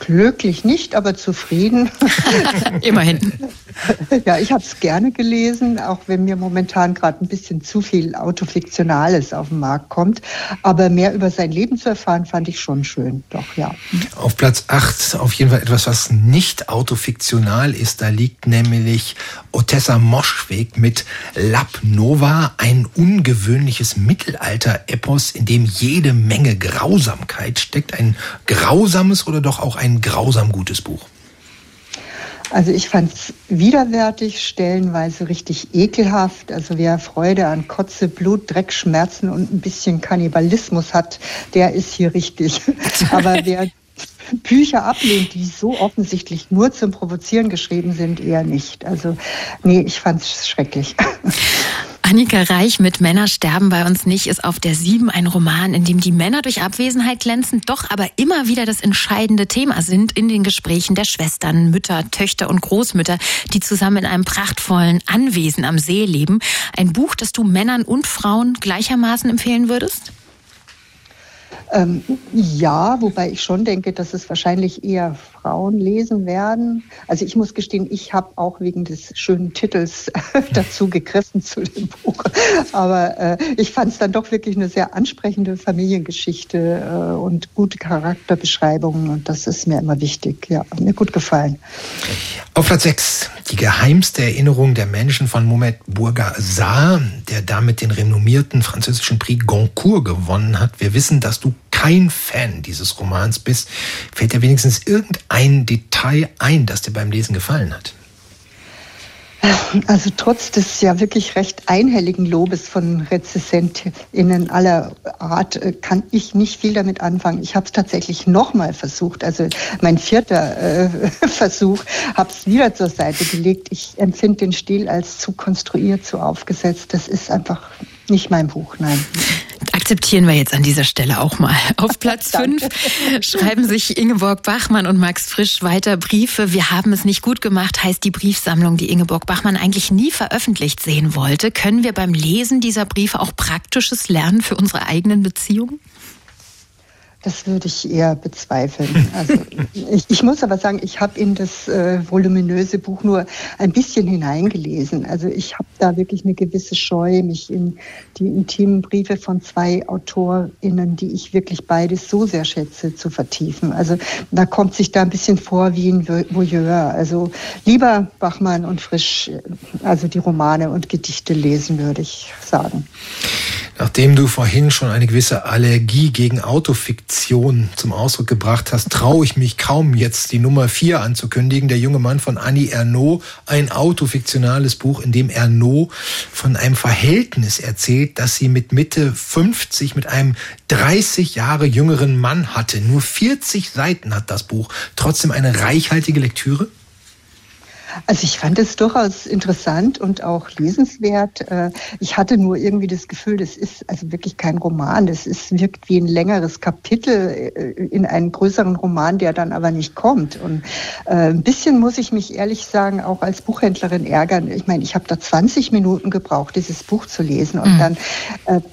H: Glücklich nicht, aber zufrieden.
C: Immerhin.
H: Ja, ich habe es gerne gelesen, auch wenn mir momentan gerade ein bisschen zu viel Autofiktionales auf den Markt kommt. Aber mehr über sein Leben zu erfahren, fand ich schon schön. Doch, ja.
B: Auf Platz 8 auf jeden Fall etwas, was nicht autofiktional ist. Da liegt nämlich Otessa Moschweg mit Lab Nova, ein ungewöhnliches Mittelalter-Epos, in dem jede Menge Grausamkeit steckt. Ein grausames oder doch auch ein grausam gutes Buch.
H: Also ich fand es widerwärtig, stellenweise richtig ekelhaft. Also wer Freude an Kotze, Blut, Dreck, Schmerzen und ein bisschen Kannibalismus hat, der ist hier richtig. Aber wer Bücher ablehnt, die so offensichtlich nur zum Provozieren geschrieben sind, eher nicht. Also nee, ich fand es schrecklich.
C: Annika Reich mit Männer sterben bei uns nicht ist auf der 7 ein Roman, in dem die Männer durch Abwesenheit glänzen, doch aber immer wieder das entscheidende Thema sind in den Gesprächen der Schwestern, Mütter, Töchter und Großmütter, die zusammen in einem prachtvollen Anwesen am See leben. Ein Buch, das du Männern und Frauen gleichermaßen empfehlen würdest?
H: Ähm, ja, wobei ich schon denke, dass es wahrscheinlich eher Frauen lesen werden. Also ich muss gestehen, ich habe auch wegen des schönen Titels dazu gegriffen zu dem Buch. Aber äh, ich fand es dann doch wirklich eine sehr ansprechende Familiengeschichte äh, und gute Charakterbeschreibungen. Und das ist mir immer wichtig. Ja, hat mir gut gefallen.
B: Auf Platz 6 die geheimste Erinnerung der Menschen von Mohamed Bourgassar, der damit den renommierten französischen Prix Goncourt gewonnen hat. Wir wissen, dass du kein Fan dieses Romans bist. Fällt dir wenigstens irgendein ein Detail ein, das dir beim Lesen gefallen hat?
H: Also trotz des ja wirklich recht einhelligen Lobes von RezessentInnen aller Art äh, kann ich nicht viel damit anfangen. Ich habe es tatsächlich nochmal versucht, also mein vierter äh, Versuch, habe es wieder zur Seite gelegt. Ich empfinde den Stil als zu konstruiert, zu aufgesetzt. Das ist einfach nicht mein Buch, nein.
C: Akzeptieren wir jetzt an dieser Stelle auch mal. Auf Platz 5 schreiben sich Ingeborg Bachmann und Max Frisch weiter Briefe. Wir haben es nicht gut gemacht, heißt die Briefsammlung, die Ingeborg Bachmann eigentlich nie veröffentlicht sehen wollte. Können wir beim Lesen dieser Briefe auch Praktisches lernen für unsere eigenen Beziehungen?
H: Das würde ich eher bezweifeln. Also ich, ich muss aber sagen, ich habe in das äh, voluminöse Buch nur ein bisschen hineingelesen. Also ich habe da wirklich eine gewisse Scheu, mich in die intimen Briefe von zwei AutorInnen, die ich wirklich beides so sehr schätze, zu vertiefen. Also da kommt sich da ein bisschen vor wie ein Voyeur. Also lieber Bachmann und Frisch, also die Romane und Gedichte lesen, würde ich sagen.
B: Nachdem du vorhin schon eine gewisse Allergie gegen Autofiktion zum Ausdruck gebracht hast, traue ich mich kaum jetzt die Nummer 4 anzukündigen. Der junge Mann von Annie Ernaux, ein autofiktionales Buch, in dem Ernaux von einem Verhältnis erzählt, das sie mit Mitte 50 mit einem 30 Jahre jüngeren Mann hatte. Nur 40 Seiten hat das Buch. Trotzdem eine reichhaltige Lektüre?
H: Also ich fand es durchaus interessant und auch lesenswert. Äh, ich hatte nur irgendwie das Gefühl, das ist also wirklich kein Roman. Das ist, wirkt wie ein längeres Kapitel äh, in einen größeren Roman, der dann aber nicht kommt. Und äh, ein bisschen muss ich mich ehrlich sagen, auch als Buchhändlerin ärgern. Ich meine, ich habe da 20 Minuten gebraucht, dieses Buch zu lesen. Und mhm.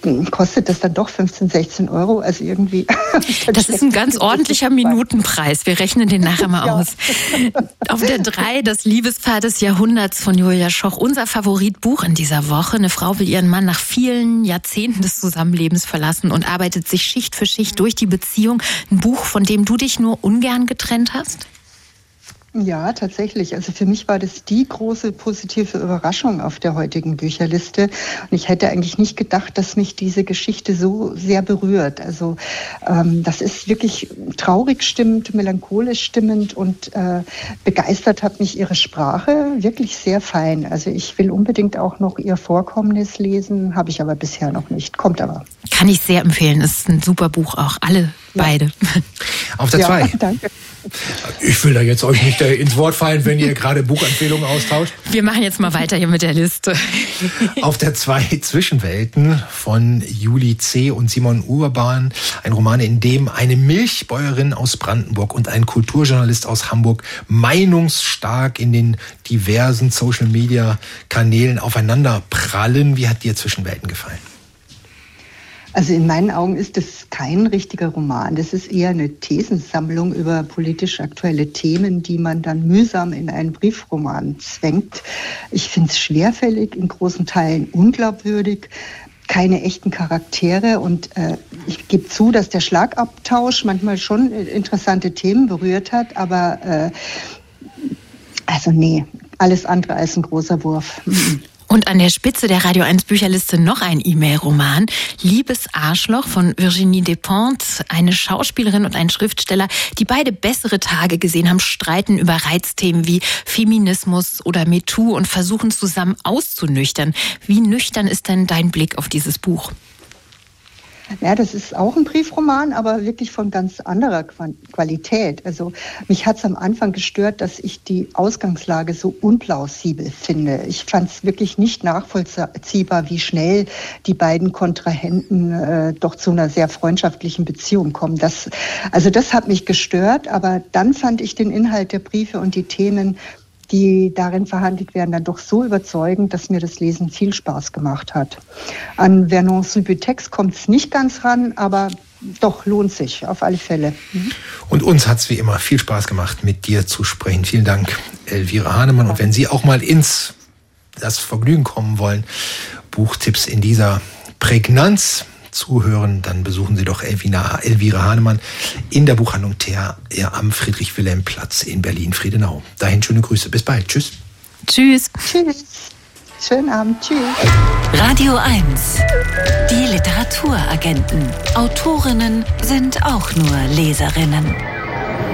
H: dann kostet das dann doch 15, 16 Euro. Also irgendwie.
C: das ist ein ganz ordentlicher Minutenpreis. Wir rechnen den nachher mal ja. aus. Auf der 3 das Liebes Liebespaar des Jahrhunderts von Julia Schoch, unser Favoritbuch in dieser Woche. Eine Frau will ihren Mann nach vielen Jahrzehnten des Zusammenlebens verlassen und arbeitet sich Schicht für Schicht durch die Beziehung. Ein Buch, von dem du dich nur ungern getrennt hast?
H: Ja, tatsächlich. Also für mich war das die große positive Überraschung auf der heutigen Bücherliste. Und ich hätte eigentlich nicht gedacht, dass mich diese Geschichte so sehr berührt. Also ähm, das ist wirklich traurig stimmend, melancholisch stimmend und äh, begeistert hat mich ihre Sprache wirklich sehr fein. Also ich will unbedingt auch noch ihr Vorkommnis lesen, habe ich aber bisher noch nicht. Kommt aber.
C: Kann ich sehr empfehlen. Ist ein super Buch auch. Alle ja. beide.
B: Auf der 2. Ja,
H: danke.
B: Ich will da jetzt euch nicht ins Wort fallen, wenn ihr gerade Buchempfehlungen austauscht.
C: Wir machen jetzt mal weiter hier mit der Liste.
B: Auf der zwei Zwischenwelten von Juli C. und Simon Urban. Ein Roman, in dem eine Milchbäuerin aus Brandenburg und ein Kulturjournalist aus Hamburg meinungsstark in den diversen Social Media Kanälen aufeinander prallen. Wie hat dir Zwischenwelten gefallen?
H: Also in meinen Augen ist das kein richtiger Roman. Das ist eher eine Thesensammlung über politisch aktuelle Themen, die man dann mühsam in einen Briefroman zwängt. Ich finde es schwerfällig, in großen Teilen unglaubwürdig keine echten Charaktere und äh, ich gebe zu, dass der Schlagabtausch manchmal schon interessante Themen berührt hat, aber äh, also nee, alles andere als ein großer Wurf.
C: Und an der Spitze der Radio 1 Bücherliste noch ein E-Mail-Roman. Liebes Arschloch von Virginie Despentes. Eine Schauspielerin und ein Schriftsteller, die beide bessere Tage gesehen haben, streiten über Reizthemen wie Feminismus oder MeToo und versuchen zusammen auszunüchtern. Wie nüchtern ist denn dein Blick auf dieses Buch?
H: Ja, das ist auch ein Briefroman, aber wirklich von ganz anderer Qualität. Also mich hat es am Anfang gestört, dass ich die Ausgangslage so unplausibel finde. Ich fand es wirklich nicht nachvollziehbar, wie schnell die beiden Kontrahenten äh, doch zu einer sehr freundschaftlichen Beziehung kommen. Das, also das hat mich gestört, aber dann fand ich den Inhalt der Briefe und die Themen die darin verhandelt werden, dann doch so überzeugend, dass mir das Lesen viel Spaß gemacht hat. An Vernon Subutex kommt es nicht ganz ran, aber doch lohnt sich auf alle Fälle.
B: Mhm. Und uns hat es wie immer viel Spaß gemacht, mit dir zu sprechen. Vielen Dank, Elvira Hahnemann. Und wenn Sie auch mal ins das Vergnügen kommen wollen, Buchtipps in dieser Prägnanz zuhören, dann besuchen Sie doch Elvina, Elvira Hahnemann in der Buchhandlung Thea am Friedrich-Wilhelm-Platz in Berlin-Friedenau. Dahin schöne Grüße. Bis bald. Tschüss.
C: Tschüss.
H: Tschüss. Schönen Abend. Tschüss.
A: Radio 1. Die Literaturagenten. Autorinnen sind auch nur Leserinnen.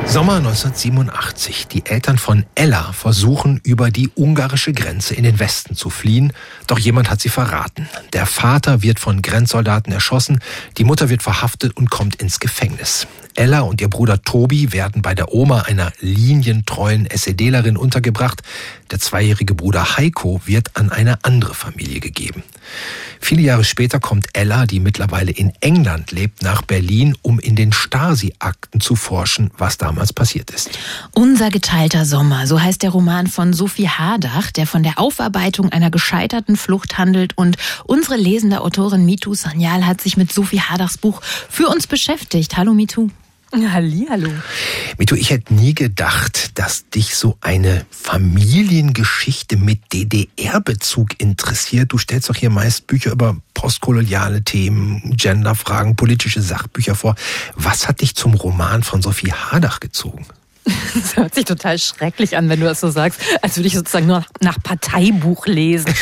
B: Sommer 1987. Die Eltern von Ella versuchen, über die ungarische Grenze in den Westen zu fliehen, doch jemand hat sie verraten. Der Vater wird von Grenzsoldaten erschossen, die Mutter wird verhaftet und kommt ins Gefängnis. Ella und ihr Bruder Tobi werden bei der Oma einer linientreuen SEDlerin untergebracht. Der zweijährige Bruder Heiko wird an eine andere Familie gegeben. Viele Jahre später kommt Ella, die mittlerweile in England lebt, nach Berlin, um in den Stasi-Akten zu forschen, was damals passiert ist.
C: Unser geteilter Sommer, so heißt der Roman von Sophie Hardach, der von der Aufarbeitung einer gescheiterten Flucht handelt. Und unsere lesende Autorin Mitu Sanyal hat sich mit Sophie Hardachs Buch für uns beschäftigt. Hallo Mitu.
I: Hallihallo.
B: Mito, ich hätte nie gedacht, dass dich so eine Familiengeschichte mit DDR-Bezug interessiert. Du stellst doch hier meist Bücher über postkoloniale Themen, Genderfragen, politische Sachbücher vor. Was hat dich zum Roman von Sophie Hardach gezogen?
I: Das hört sich total schrecklich an, wenn du das so sagst, als würde ich sozusagen nur nach Parteibuch lesen.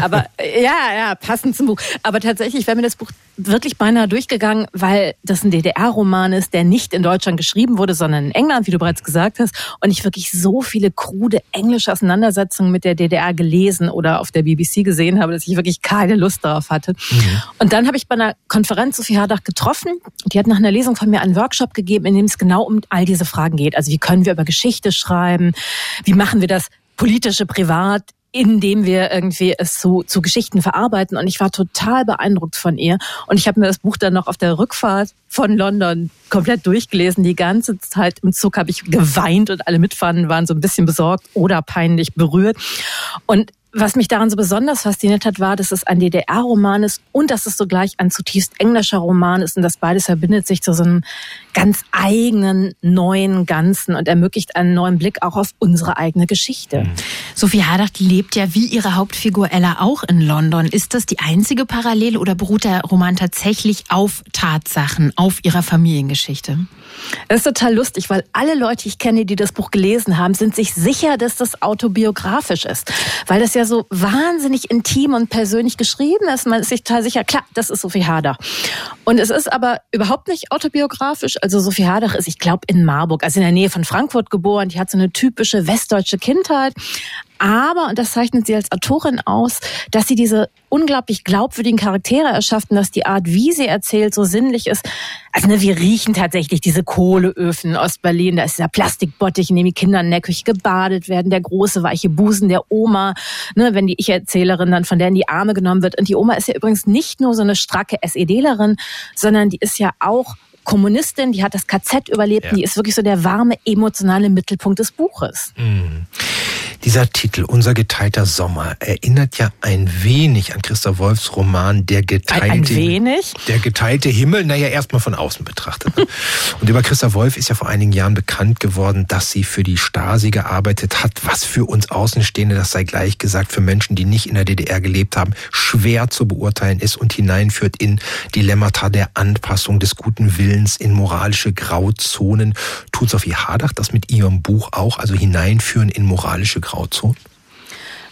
I: Aber ja, ja, passend zum Buch. Aber tatsächlich wäre mir das Buch wirklich beinahe durchgegangen, weil das ein DDR-Roman ist, der nicht in Deutschland geschrieben wurde, sondern in England, wie du bereits gesagt hast. Und ich wirklich so viele krude englische Auseinandersetzungen mit der DDR gelesen oder auf der BBC gesehen habe, dass ich wirklich keine Lust darauf hatte. Mhm. Und dann habe ich bei einer Konferenz Sophie Hardach getroffen. Die hat nach einer Lesung von mir einen Workshop gegeben, in dem es genau um all diese Fragen geht. Also wie können wir über Geschichte schreiben? Wie machen wir das politische privat? indem wir irgendwie es zu, zu Geschichten verarbeiten. Und ich war total beeindruckt von ihr. Und ich habe mir das Buch dann noch auf der Rückfahrt von London komplett durchgelesen. Die ganze Zeit im Zug habe ich geweint und alle Mitfahrenden waren so ein bisschen besorgt oder peinlich berührt. Und was mich daran so besonders fasziniert hat, war, dass es ein DDR-Roman ist und dass es sogleich ein zutiefst englischer Roman ist und das beides verbindet sich zu so einem ganz eigenen, neuen Ganzen und ermöglicht einen neuen Blick auch auf unsere eigene Geschichte. Mhm.
C: Sophie Hardach lebt ja wie ihre Hauptfigur Ella auch in London. Ist das die einzige Parallele oder beruht der Roman tatsächlich auf Tatsachen, auf ihrer Familiengeschichte?
I: Es ist total lustig, weil alle Leute, die ich kenne, die das Buch gelesen haben, sind sich sicher, dass das autobiografisch ist. Weil das ja so wahnsinnig intim und persönlich geschrieben ist. Man ist sich total sicher, klar, das ist Sophie Hardach. Und es ist aber überhaupt nicht autobiografisch. Also Sophie Hardach ist, ich glaube, in Marburg, also in der Nähe von Frankfurt geboren. Die hat so eine typische westdeutsche Kindheit. Aber, und das zeichnet sie als Autorin aus, dass sie diese unglaublich glaubwürdigen Charaktere erschafft und dass die Art, wie sie erzählt, so sinnlich ist. Also ne, wir riechen tatsächlich diese Kohleöfen in Ostberlin. Da ist dieser Plastikbottich, in dem die Kinder in der Küche gebadet werden, der große weiche Busen der Oma, ne, wenn die Ich-Erzählerin dann von der in die Arme genommen wird. Und die Oma ist ja übrigens nicht nur so eine stracke SEDlerin, sondern die ist ja auch Kommunistin, die hat das KZ überlebt, ja. die ist wirklich so der warme, emotionale Mittelpunkt des Buches.
B: Mhm. Dieser Titel, Unser geteilter Sommer, erinnert ja ein wenig an Christa Wolfs Roman Der geteilte,
I: ein wenig?
B: Der geteilte Himmel, naja, erstmal von außen betrachtet. Ne? Und über Christa Wolf ist ja vor einigen Jahren bekannt geworden, dass sie für die Stasi gearbeitet hat, was für uns Außenstehende, das sei gleich gesagt, für Menschen, die nicht in der DDR gelebt haben, schwer zu beurteilen ist und hineinführt in Dilemmata der Anpassung des guten Willens in moralische Grauzonen. Tut Sophie Hardach das mit ihrem Buch auch, also hineinführen in moralische Grauzonen? Grauzone?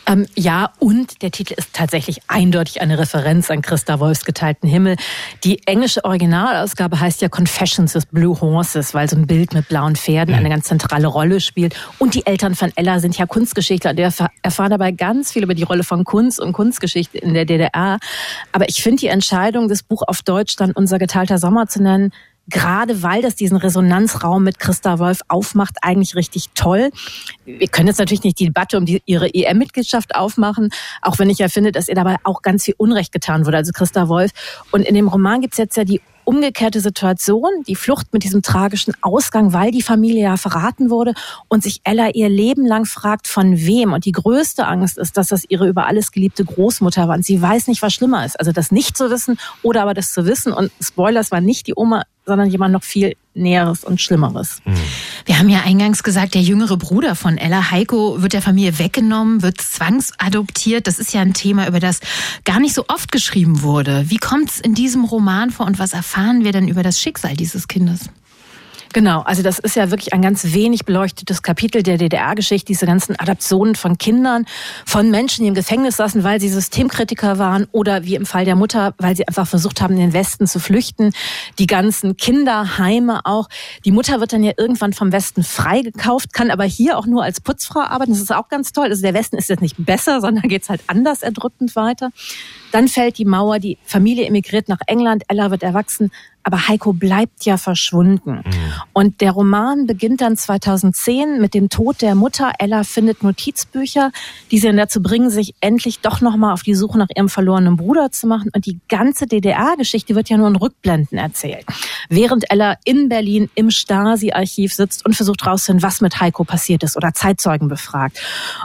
I: Ähm, ja, und der Titel ist tatsächlich eindeutig eine Referenz an Christa Wolfs geteilten Himmel. Die englische Originalausgabe heißt ja Confessions of Blue Horses, weil so ein Bild mit blauen Pferden eine ganz zentrale Rolle spielt. Und die Eltern von Ella sind ja Kunstgeschichtler und wir erfahren dabei ganz viel über die Rolle von Kunst und Kunstgeschichte in der DDR. Aber ich finde die Entscheidung, das Buch auf Deutsch dann Unser geteilter Sommer zu nennen, gerade weil das diesen Resonanzraum mit Christa Wolf aufmacht, eigentlich richtig toll. Wir können jetzt natürlich nicht die Debatte um die, ihre EM-Mitgliedschaft aufmachen, auch wenn ich ja finde, dass ihr dabei auch ganz viel Unrecht getan wurde, also Christa Wolf. Und in dem Roman gibt's jetzt ja die umgekehrte Situation, die Flucht mit diesem tragischen Ausgang, weil die Familie ja verraten wurde und sich Ella ihr Leben lang fragt, von wem. Und die größte Angst ist, dass das ihre über alles geliebte Großmutter war. Und sie weiß nicht, was schlimmer ist. Also das nicht zu wissen oder aber das zu wissen. Und Spoilers war nicht die Oma sondern jemand noch viel Näheres und Schlimmeres.
C: Mhm. Wir haben ja eingangs gesagt, der jüngere Bruder von Ella, Heiko, wird der Familie weggenommen, wird zwangsadoptiert. Das ist ja ein Thema, über das gar nicht so oft geschrieben wurde. Wie kommt es in diesem Roman vor und was erfahren wir denn über das Schicksal dieses Kindes?
I: Genau, also das ist ja wirklich ein ganz wenig beleuchtetes Kapitel der DDR-Geschichte, diese ganzen Adaptionen von Kindern, von Menschen, die im Gefängnis saßen, weil sie Systemkritiker waren oder wie im Fall der Mutter, weil sie einfach versucht haben, in den Westen zu flüchten. Die ganzen Kinderheime auch. Die Mutter wird dann ja irgendwann vom Westen freigekauft, kann aber hier auch nur als Putzfrau arbeiten. Das ist auch ganz toll. Also der Westen ist jetzt nicht besser, sondern geht's halt anders erdrückend weiter. Dann fällt die Mauer, die Familie emigriert nach England, Ella wird erwachsen, aber Heiko bleibt ja verschwunden. Mhm. Und der Roman beginnt dann 2010 mit dem Tod der Mutter. Ella findet Notizbücher, die sie dann dazu bringen, sich endlich doch nochmal auf die Suche nach ihrem verlorenen Bruder zu machen. Und die ganze DDR-Geschichte wird ja nur in Rückblenden erzählt. Während Ella in Berlin im Stasi-Archiv sitzt und versucht rauszufinden, was mit Heiko passiert ist oder Zeitzeugen befragt.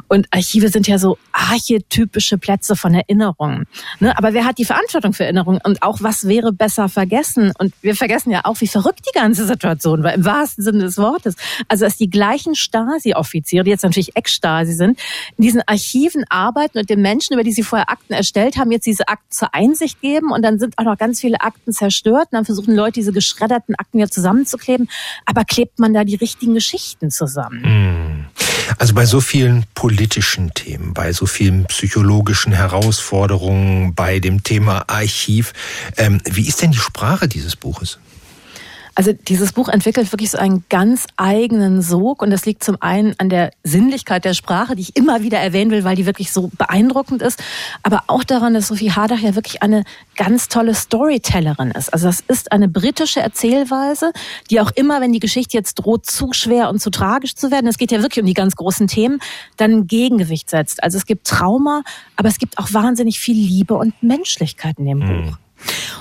I: Und Archive sind ja so archetypische Plätze von Erinnerungen. Ne? Aber wer hat die Verantwortung für Erinnerungen? Und auch was wäre besser vergessen? Und wir vergessen ja auch, wie verrückt die ganze Situation war, im wahrsten Sinne des Wortes. Also, dass die gleichen Stasi-Offiziere, die jetzt natürlich Ex-Stasi sind, in diesen Archiven arbeiten und den Menschen, über die sie vorher Akten erstellt haben, jetzt diese Akten zur Einsicht geben und dann sind auch noch ganz viele Akten zerstört und dann versuchen Leute, diese geschredderten Akten wieder zusammenzukleben. Aber klebt man da die richtigen Geschichten zusammen?
B: Hm. Also bei so vielen politischen Themen, bei so vielen psychologischen Herausforderungen, bei dem Thema Archiv, ähm, wie ist denn die Sprache dieses Buches?
I: Also dieses Buch entwickelt wirklich so einen ganz eigenen Sog und das liegt zum einen an der Sinnlichkeit der Sprache, die ich immer wieder erwähnen will, weil die wirklich so beeindruckend ist, aber auch daran, dass Sophie Hardach ja wirklich eine ganz tolle Storytellerin ist. Also das ist eine britische Erzählweise, die auch immer, wenn die Geschichte jetzt droht, zu schwer und zu tragisch zu werden, es geht ja wirklich um die ganz großen Themen, dann ein Gegengewicht setzt. Also es gibt Trauma, aber es gibt auch wahnsinnig viel Liebe und Menschlichkeit in dem hm. Buch.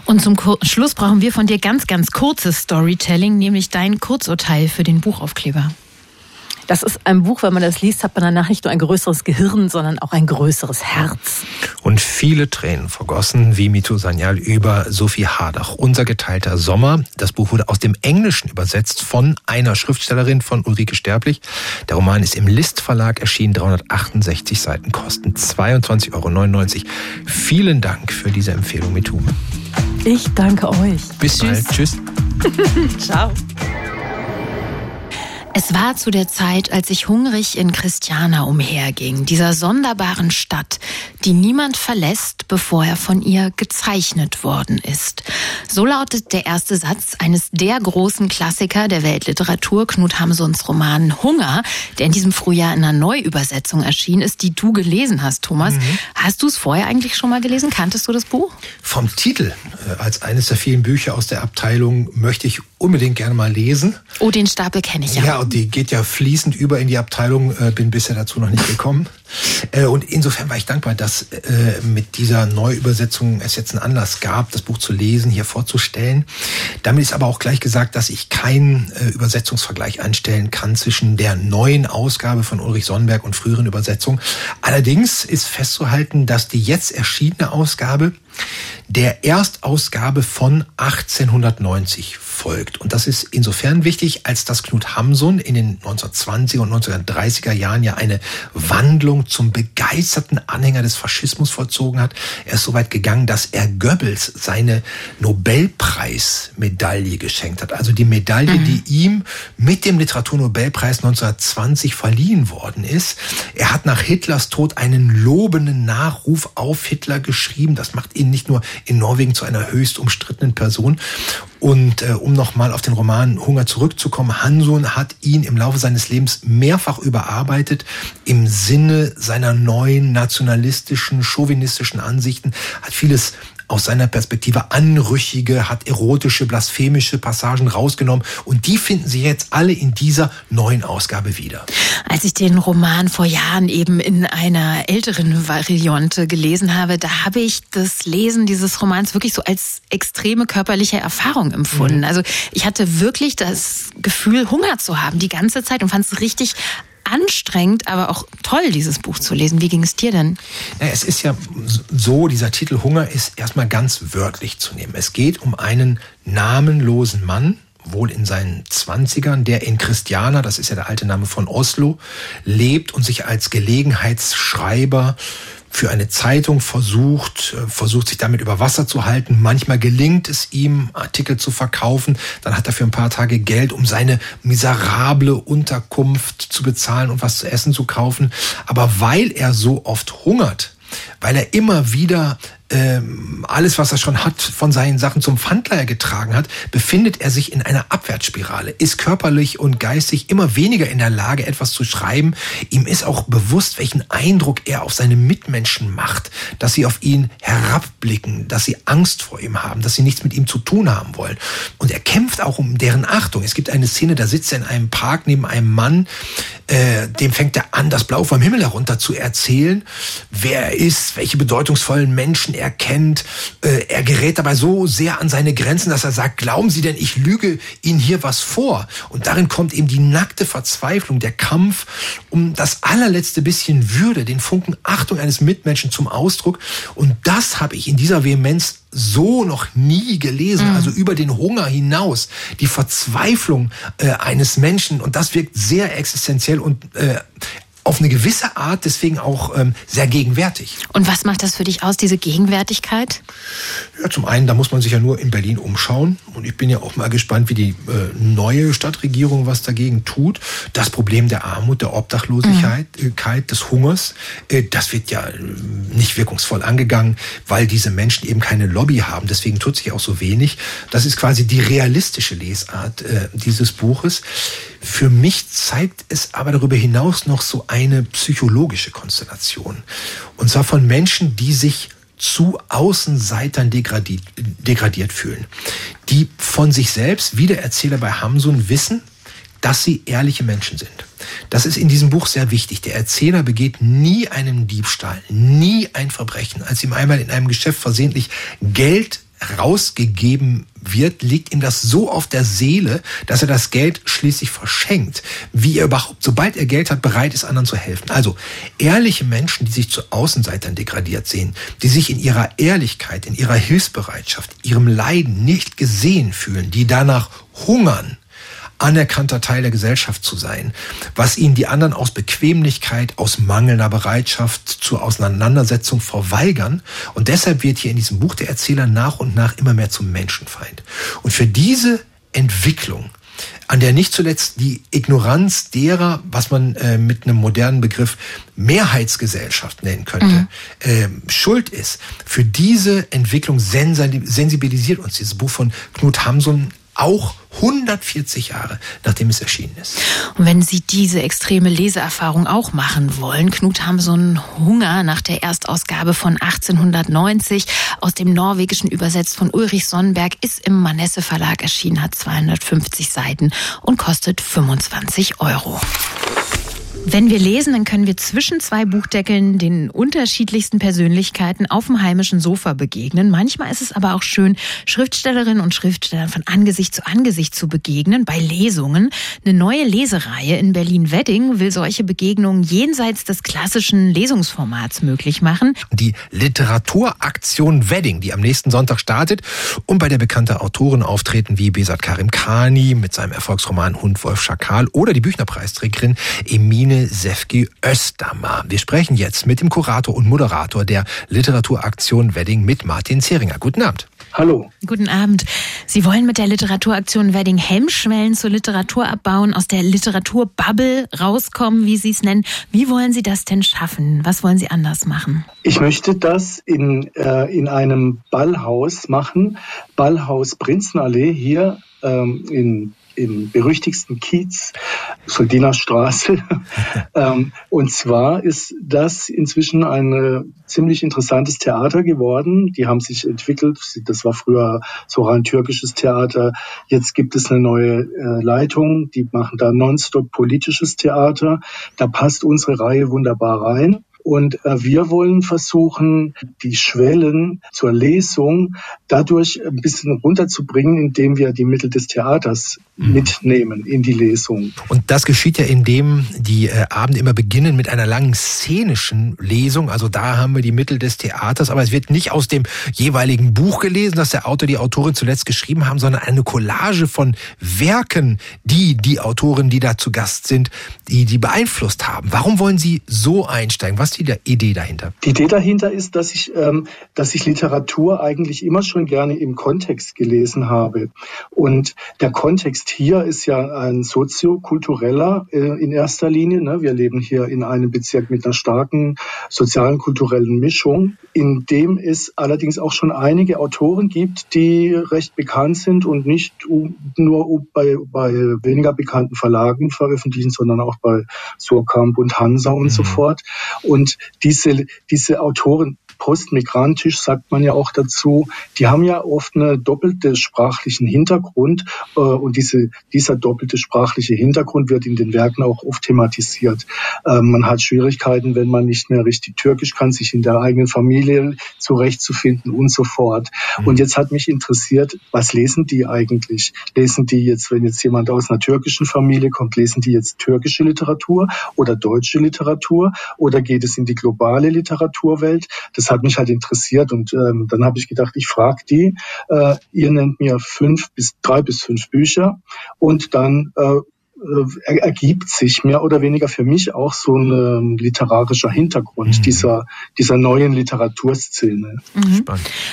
C: Und zum Schluss brauchen wir von dir ganz, ganz kurzes Storytelling, nämlich dein Kurzurteil für den Buchaufkleber.
I: Das ist ein Buch, wenn man das liest, hat man danach nicht nur ein größeres Gehirn, sondern auch ein größeres Herz.
B: Und viele Tränen vergossen, wie Mito Sanyal über Sophie Hardach. Unser geteilter Sommer. Das Buch wurde aus dem Englischen übersetzt von einer Schriftstellerin von Ulrike Sterblich. Der Roman ist im List Verlag erschienen, 368 Seiten, kosten 22,99 Euro. Vielen Dank für diese Empfehlung, Mitu.
I: Ich danke euch.
B: Bis Tschüss. bald. Tschüss.
I: Ciao.
C: Es war zu der Zeit, als ich hungrig in Christiana umherging, dieser sonderbaren Stadt, die niemand verlässt, bevor er von ihr gezeichnet worden ist. So lautet der erste Satz eines der großen Klassiker der Weltliteratur, Knut Hamsuns Roman Hunger, der in diesem Frühjahr in einer Neuübersetzung erschienen ist, die du gelesen hast, Thomas. Mhm. Hast du es vorher eigentlich schon mal gelesen? Kanntest du das Buch?
B: Vom Titel, äh, als eines der vielen Bücher aus der Abteilung, möchte ich unbedingt gerne mal lesen.
C: Oh, den Stapel kenne ich ja.
B: Ja, die geht ja fließend über in die Abteilung, äh, bin bisher dazu noch nicht gekommen. Äh, und insofern war ich dankbar, dass äh, mit dieser Neuübersetzung es jetzt einen Anlass gab, das Buch zu lesen, hier vorzustellen. Damit ist aber auch gleich gesagt, dass ich keinen Übersetzungsvergleich anstellen kann zwischen der neuen Ausgabe von Ulrich Sonnenberg und früheren Übersetzungen. Allerdings ist festzuhalten, dass die jetzt erschienene Ausgabe der Erstausgabe von 1890 folgt. Und das ist insofern wichtig, als dass Knut Hamsun in den 1920er und 1930er Jahren ja eine Wandlung zum begeisterten Anhänger des Faschismus vollzogen hat. Er ist so weit gegangen, dass er Goebbels seine Nobelpreismedaille geschenkt hat. Also die Medaille, mhm. die ihm mit dem Literaturnobelpreis 1920 verliehen worden ist. Er hat nach Hitlers Tod einen lobenden Nachruf auf Hitler geschrieben. Das macht ihn nicht nur in Norwegen zu einer höchst umstrittenen Person. Und äh, um nochmal auf den Roman Hunger zurückzukommen, Hansun hat ihn im Laufe seines Lebens mehrfach überarbeitet im Sinne seiner neuen nationalistischen, chauvinistischen Ansichten, hat vieles aus seiner Perspektive anrüchige, hat erotische, blasphemische Passagen rausgenommen und die finden Sie jetzt alle in dieser neuen Ausgabe wieder.
C: Als ich den Roman vor Jahren eben in einer älteren Variante gelesen habe, da habe ich das Lesen dieses Romans wirklich so als extreme körperliche Erfahrung empfunden. Mhm. Also ich hatte wirklich das Gefühl, Hunger zu haben die ganze Zeit und fand es richtig anstrengend, aber auch toll, dieses Buch zu lesen. Wie ging es dir denn?
B: Ja, es ist ja so, dieser Titel Hunger ist erstmal ganz wörtlich zu nehmen. Es geht um einen namenlosen Mann, wohl in seinen Zwanzigern, der in Christiana, das ist ja der alte Name von Oslo, lebt und sich als Gelegenheitsschreiber für eine Zeitung versucht, äh, versucht sich damit über Wasser zu halten. Manchmal gelingt es ihm, Artikel zu verkaufen. Dann hat er für ein paar Tage Geld, um seine miserable Unterkunft zu bezahlen und was zu essen zu kaufen. Aber weil er so oft hungert, weil er immer wieder ähm, alles, was er schon hat, von seinen Sachen zum Pfandleiher getragen hat, befindet er sich in einer Abwärtsspirale, ist körperlich und geistig immer weniger in der Lage, etwas zu schreiben. Ihm ist auch bewusst, welchen Eindruck er auf seine Mitmenschen macht, dass sie auf ihn herabblicken, dass sie Angst vor ihm haben, dass sie nichts mit ihm zu tun haben wollen. Und er kämpft auch um deren Achtung. Es gibt eine Szene, da sitzt er in einem Park neben einem Mann, äh, dem fängt er an, das Blau vom Himmel herunter zu erzählen, wer er ist, welche bedeutungsvollen Menschen er kennt. Äh, er gerät dabei so sehr an seine Grenzen, dass er sagt, glauben Sie denn, ich lüge Ihnen hier was vor? Und darin kommt eben die nackte Verzweiflung, der Kampf um das allerletzte bisschen Würde, den Funken Achtung eines Mitmenschen zum Ausdruck. Und das habe ich in dieser Vehemenz so noch nie gelesen. Mhm. Also über den Hunger hinaus, die Verzweiflung äh, eines Menschen. Und das wirkt sehr existenziell und äh, auf eine gewisse Art deswegen auch ähm, sehr gegenwärtig.
C: Und was macht das für dich aus, diese Gegenwärtigkeit?
B: Ja, zum einen, da muss man sich ja nur in Berlin umschauen. Und ich bin ja auch mal gespannt, wie die äh, neue Stadtregierung was dagegen tut. Das Problem der Armut, der Obdachlosigkeit, mhm. Äh, des Hungers, äh, das wird ja äh, nicht wirkungsvoll angegangen, weil diese Menschen eben keine Lobby haben. Deswegen tut sich auch so wenig. Das ist quasi die realistische Lesart äh, dieses Buches. Für mich zeigt es aber darüber hinaus noch so eine psychologische Konstellation. Und zwar von Menschen, die sich zu Außenseitern degradiert, degradiert fühlen. Die von sich selbst, wie der Erzähler bei Hamsun, wissen, dass sie ehrliche Menschen sind. Das ist in diesem Buch sehr wichtig. Der Erzähler begeht nie einen Diebstahl, nie ein Verbrechen. Als ihm einmal in einem Geschäft versehentlich Geld rausgegeben wird, liegt ihm das so auf der Seele, dass er das Geld schließlich verschenkt, wie er überhaupt, sobald er Geld hat, bereit ist, anderen zu helfen. Also ehrliche Menschen, die sich zu Außenseitern degradiert sehen, die sich in ihrer Ehrlichkeit, in ihrer Hilfsbereitschaft, ihrem Leiden nicht gesehen fühlen, die danach hungern, anerkannter Teil der Gesellschaft zu sein, was ihnen die anderen aus Bequemlichkeit, aus mangelnder Bereitschaft zur Auseinandersetzung verweigern. Und deshalb wird hier in diesem Buch der Erzähler nach und nach immer mehr zum Menschenfeind. Und für diese Entwicklung, an der nicht zuletzt die Ignoranz derer, was man äh, mit einem modernen Begriff Mehrheitsgesellschaft nennen könnte, mhm. äh, schuld ist. Für diese Entwicklung sensibilisiert uns dieses Buch von Knut Hamsun auch 140 Jahre, nachdem es erschienen ist.
C: Und wenn Sie diese extreme Leseerfahrung auch machen wollen, Knut einen Hunger nach der Erstausgabe von 1890 aus dem Norwegischen übersetzt von Ulrich Sonnenberg, ist im Manesse Verlag erschienen, hat 250 Seiten und kostet 25 Euro. Wenn wir lesen, dann können wir zwischen zwei Buchdeckeln den unterschiedlichsten Persönlichkeiten auf dem heimischen Sofa begegnen. Manchmal ist es aber auch schön, Schriftstellerinnen und Schriftstellern von Angesicht zu Angesicht zu begegnen bei Lesungen. Eine neue Lesereihe in Berlin-Wedding will solche Begegnungen jenseits des klassischen Lesungsformats möglich machen.
B: Die Literaturaktion Wedding, die am nächsten Sonntag startet und bei der bekannte Autoren auftreten wie Besat Karim Khani mit seinem Erfolgsroman Hund Wolf Schakal oder die Büchnerpreisträgerin Emine Sabine Sefki Östermar. Wir sprechen jetzt mit dem Kurator und Moderator der Literaturaktion Wedding mit Martin Zeringer. Guten Abend.
J: Hallo.
C: Guten Abend. Sie wollen mit der Literaturaktion Wedding Hemmschwellen zur Literatur abbauen, aus der Literaturbubble rauskommen, wie Sie es nennen. Wie wollen Sie das denn schaffen? Was wollen Sie anders machen?
J: Ich möchte das in, äh, in einem Ballhaus machen. Ballhaus Prinzenallee hier ähm, in im berüchtigsten Kiez, Soldinerstraße. ähm, und zwar ist das inzwischen ein ziemlich interessantes Theater geworden. Die haben sich entwickelt. Das war früher so rein türkisches Theater. Jetzt gibt es eine neue äh, Leitung. Die machen da nonstop politisches Theater. Da passt unsere Reihe wunderbar rein. Und äh, wir wollen versuchen, die Schwellen zur Lesung dadurch ein bisschen runterzubringen, indem wir die Mittel des Theaters mhm. mitnehmen in die Lesung.
B: Und das geschieht ja, indem die äh, Abende immer beginnen mit einer langen szenischen Lesung. Also da haben wir die Mittel des Theaters, aber es wird nicht aus dem jeweiligen Buch gelesen, das der Autor, die Autorin zuletzt geschrieben haben, sondern eine Collage von Werken, die die Autoren, die da zu Gast sind, die die beeinflusst haben. Warum wollen Sie so einsteigen? Was ist die Idee dahinter?
J: Die Idee dahinter ist, dass ich, ähm, dass ich Literatur eigentlich immer schon gerne im Kontext gelesen habe. Und der Kontext hier ist ja ein soziokultureller äh, in erster Linie. Ne? Wir leben hier in einem Bezirk mit einer starken sozialen, kulturellen Mischung, in dem es allerdings auch schon einige Autoren gibt, die recht bekannt sind und nicht nur bei, bei weniger bekannten Verlagen veröffentlichen, sondern auch bei Surkamp und Hansa und mhm. so fort. Und diese, diese Autoren postmigrantisch sagt man ja auch dazu, die haben ja oft einen doppelte sprachlichen Hintergrund äh, und diese, dieser doppelte sprachliche Hintergrund wird in den Werken auch oft thematisiert. Äh, man hat Schwierigkeiten, wenn man nicht mehr richtig Türkisch kann, sich in der eigenen Familie zurechtzufinden und so fort. Mhm. Und jetzt hat mich interessiert, was lesen die eigentlich? Lesen die jetzt, wenn jetzt jemand aus einer türkischen Familie kommt, lesen die jetzt türkische Literatur oder deutsche Literatur oder geht es in die globale Literaturwelt? Das hat mich halt interessiert und ähm, dann habe ich gedacht, ich frage die, äh, ihr nennt mir fünf bis drei bis fünf Bücher und dann äh, äh, ergibt sich mehr oder weniger für mich auch so ein ähm, literarischer Hintergrund mhm. dieser, dieser neuen Literaturszene.
C: Mhm.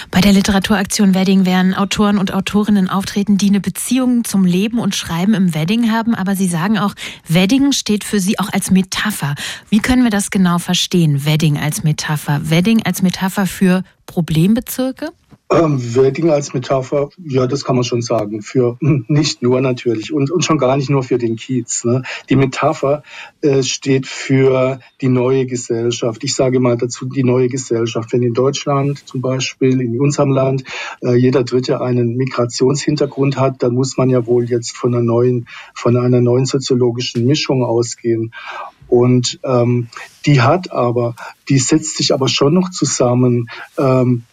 C: Bei der Literaturaktion Wedding werden Autoren und Autorinnen auftreten, die eine Beziehung zum Leben und Schreiben im Wedding haben, aber sie sagen auch, Wedding steht für sie auch als Metapher. Wie können wir das genau verstehen, Wedding als Metapher? Wedding als Metapher für Problembezirke?
J: Ähm, Wedding als Metapher, ja, das kann man schon sagen. Für hm, nicht nur natürlich und, und schon gar nicht nur für den Kiez. Ne? Die Metapher äh, steht für die neue Gesellschaft. Ich sage mal dazu die neue Gesellschaft. Wenn in Deutschland zum Beispiel, in unserem Land, äh, jeder Dritte einen Migrationshintergrund hat, dann muss man ja wohl jetzt von einer neuen, von einer neuen soziologischen Mischung ausgehen. Und ähm, die hat aber, die setzt sich aber schon noch zusammen ähm,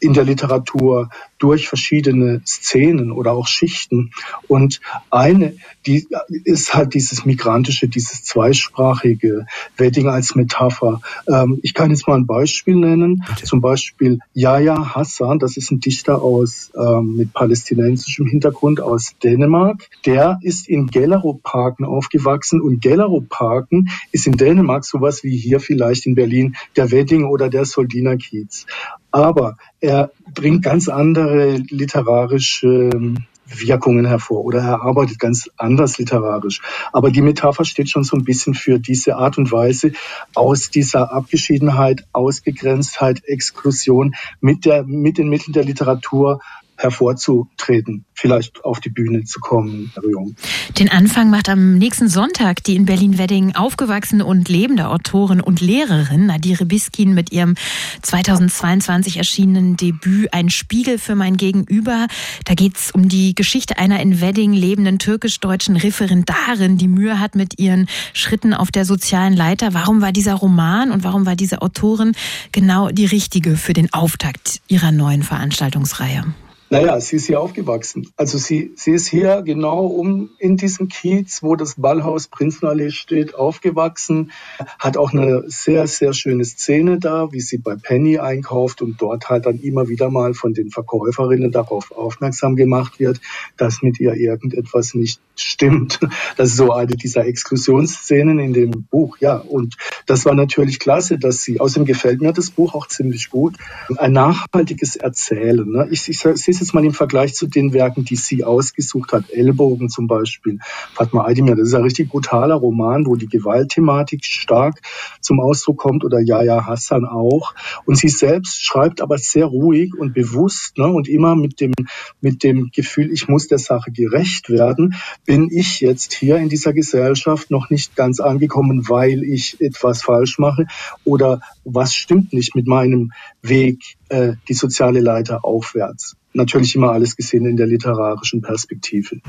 J: in der Literatur durch verschiedene Szenen oder auch Schichten. Und eine, die ist halt dieses migrantische, dieses zweisprachige Wedding als Metapher. Ähm, ich kann jetzt mal ein Beispiel nennen. Okay. Zum Beispiel Yahya Hassan, das ist ein Dichter aus ähm, mit palästinensischem Hintergrund aus Dänemark. Der ist in Gellerup-Parken aufgewachsen und Gellerup-Parken ist in Dänemark sowas wie hier vielleicht in Berlin der Wedding oder der Soldiner Kiez. Aber er bringt ganz andere literarische ähm, Wirkungen hervor oder er arbeitet ganz anders literarisch. Aber die Metapher steht schon so ein bisschen für diese Art und Weise, aus dieser Abgeschiedenheit, Ausgegrenztheit, Exklusion mit, der, mit den Mitteln der Literatur hervorzutreten, vielleicht auf die Bühne zu kommen, Jung.
C: Den Anfang macht am nächsten Sonntag die in Berlin-Wedding aufgewachsene und lebende Autorin und Lehrerin Nadire Biskin mit ihrem 2022 erschienenen Debüt Ein Spiegel für mein Gegenüber. Da geht es um die Geschichte einer in Wedding lebenden türkisch-deutschen Referendarin, die Mühe hat mit ihren Schritten auf der sozialen Leiter. Warum war dieser Roman und warum war diese Autorin genau die richtige für den Auftakt ihrer neuen Veranstaltungsreihe?
J: Naja, sie ist hier aufgewachsen. Also sie, sie ist hier genau um in diesem Kiez, wo das Ballhaus Prinzenallee steht, aufgewachsen. Hat auch eine sehr, sehr schöne Szene da, wie sie bei Penny einkauft und dort halt dann immer wieder mal von den Verkäuferinnen darauf aufmerksam gemacht wird, dass mit ihr irgendetwas nicht stimmt. Das ist so eine dieser Exklusionsszenen in dem Buch, ja. Und das war natürlich klasse, dass sie, außerdem gefällt mir das Buch auch ziemlich gut, ein nachhaltiges Erzählen. Ne? Ich, ich, ich jetzt mal im Vergleich zu den Werken, die sie ausgesucht hat, Ellbogen zum Beispiel, Fatma Aydemir, das ist ein richtig brutaler Roman, wo die Gewaltthematik stark zum Ausdruck kommt oder Yahya Hassan auch. Und sie selbst schreibt aber sehr ruhig und bewusst ne, und immer mit dem, mit dem Gefühl, ich muss der Sache gerecht werden, bin ich jetzt hier in dieser Gesellschaft noch nicht ganz angekommen, weil ich etwas falsch mache oder was stimmt nicht mit meinem Weg, äh, die soziale Leiter aufwärts natürlich immer alles gesehen in der literarischen Perspektive.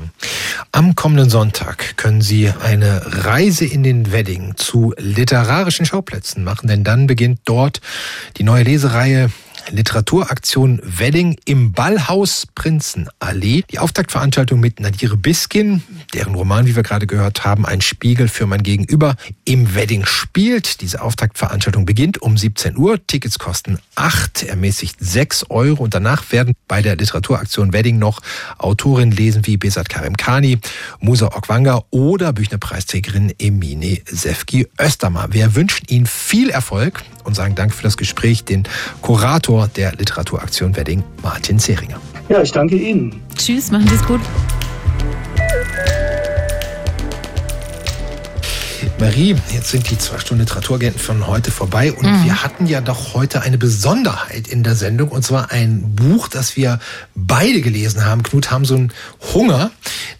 B: Am kommenden Sonntag können Sie eine Reise in den Wedding zu literarischen Schauplätzen machen, denn dann beginnt dort die neue Lesereihe Literaturaktion Wedding im Ballhaus Prinzenallee. Die Auftaktveranstaltung mit Nadire Biskin, deren Roman, wie wir gerade gehört haben, ein Spiegel für mein Gegenüber im Wedding spielt. Diese Auftaktveranstaltung beginnt um 17 Uhr. Tickets kosten 8, ermäßigt 6 Euro. Und danach werden bei der Literaturaktion Wedding noch Autorinnen lesen wie Besat Karim Khani, Musa Okwanga oder Büchnerpreisträgerin Emine Sefki Östermar. Wir wünschen Ihnen viel Erfolg und sagen Dank für das Gespräch den Kurator der Literaturaktion Wedding, Martin Zeringer.
J: Ja, ich danke Ihnen.
C: Tschüss, machen Sie es gut.
B: Marie, jetzt sind die zwei Stunden Literaturagenten von heute vorbei und mhm. wir hatten ja doch heute eine Besonderheit in der Sendung und zwar ein Buch, das wir beide gelesen haben. Knut haben so einen Hunger.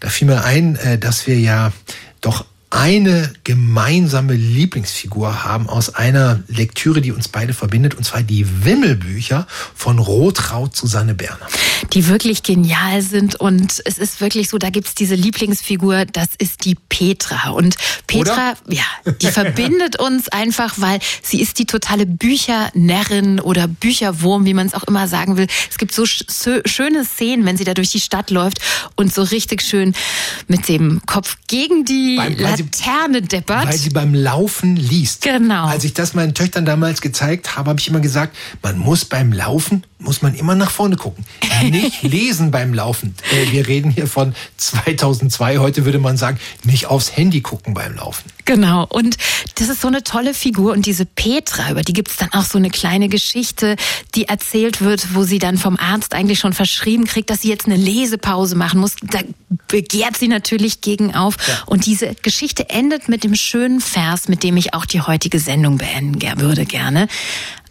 B: Da fiel mir ein, äh, dass wir ja doch eine gemeinsame Lieblingsfigur haben aus einer Lektüre, die uns beide verbindet, und zwar die Wimmelbücher von Rotraud Susanne Berner.
C: Die wirklich genial sind und es ist wirklich so, da gibt's diese Lieblingsfigur, das ist die Petra. Und Petra, oder? ja, die verbindet uns einfach, weil sie ist die totale Büchernärrin oder Bücherwurm, wie man es auch immer sagen will. Es gibt so schöne Szenen, wenn sie da durch die Stadt läuft und so richtig schön mit dem Kopf gegen die Laterne deppert.
B: Weil sie beim Laufen liest.
C: Genau.
B: Als ich das meinen Töchtern damals gezeigt habe, habe ich immer gesagt, man muss beim Laufen, muss man immer nach vorne gucken. Nicht lesen beim Laufen. Äh, wir reden hier von 2002. Heute würde man sagen, nicht aufs Handy gucken beim Laufen.
C: Genau. Und das ist so eine tolle Figur. Und diese Petra, über die gibt es dann auch so eine kleine Geschichte, die erzählt wird, wo sie dann vom Arzt eigentlich schon verschrieben kriegt, dass sie jetzt eine Lesepause machen muss. Da begehrt sie natürlich gegen auf. Ja. Und diese Geschichte endet mit dem schönen Vers, mit dem ich auch die heutige Sendung beenden würde gerne.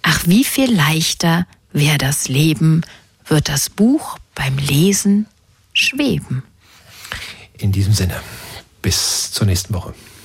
C: Ach, wie viel leichter wäre das Leben, wird das Buch beim Lesen schweben.
B: In diesem Sinne, bis zur nächsten Woche.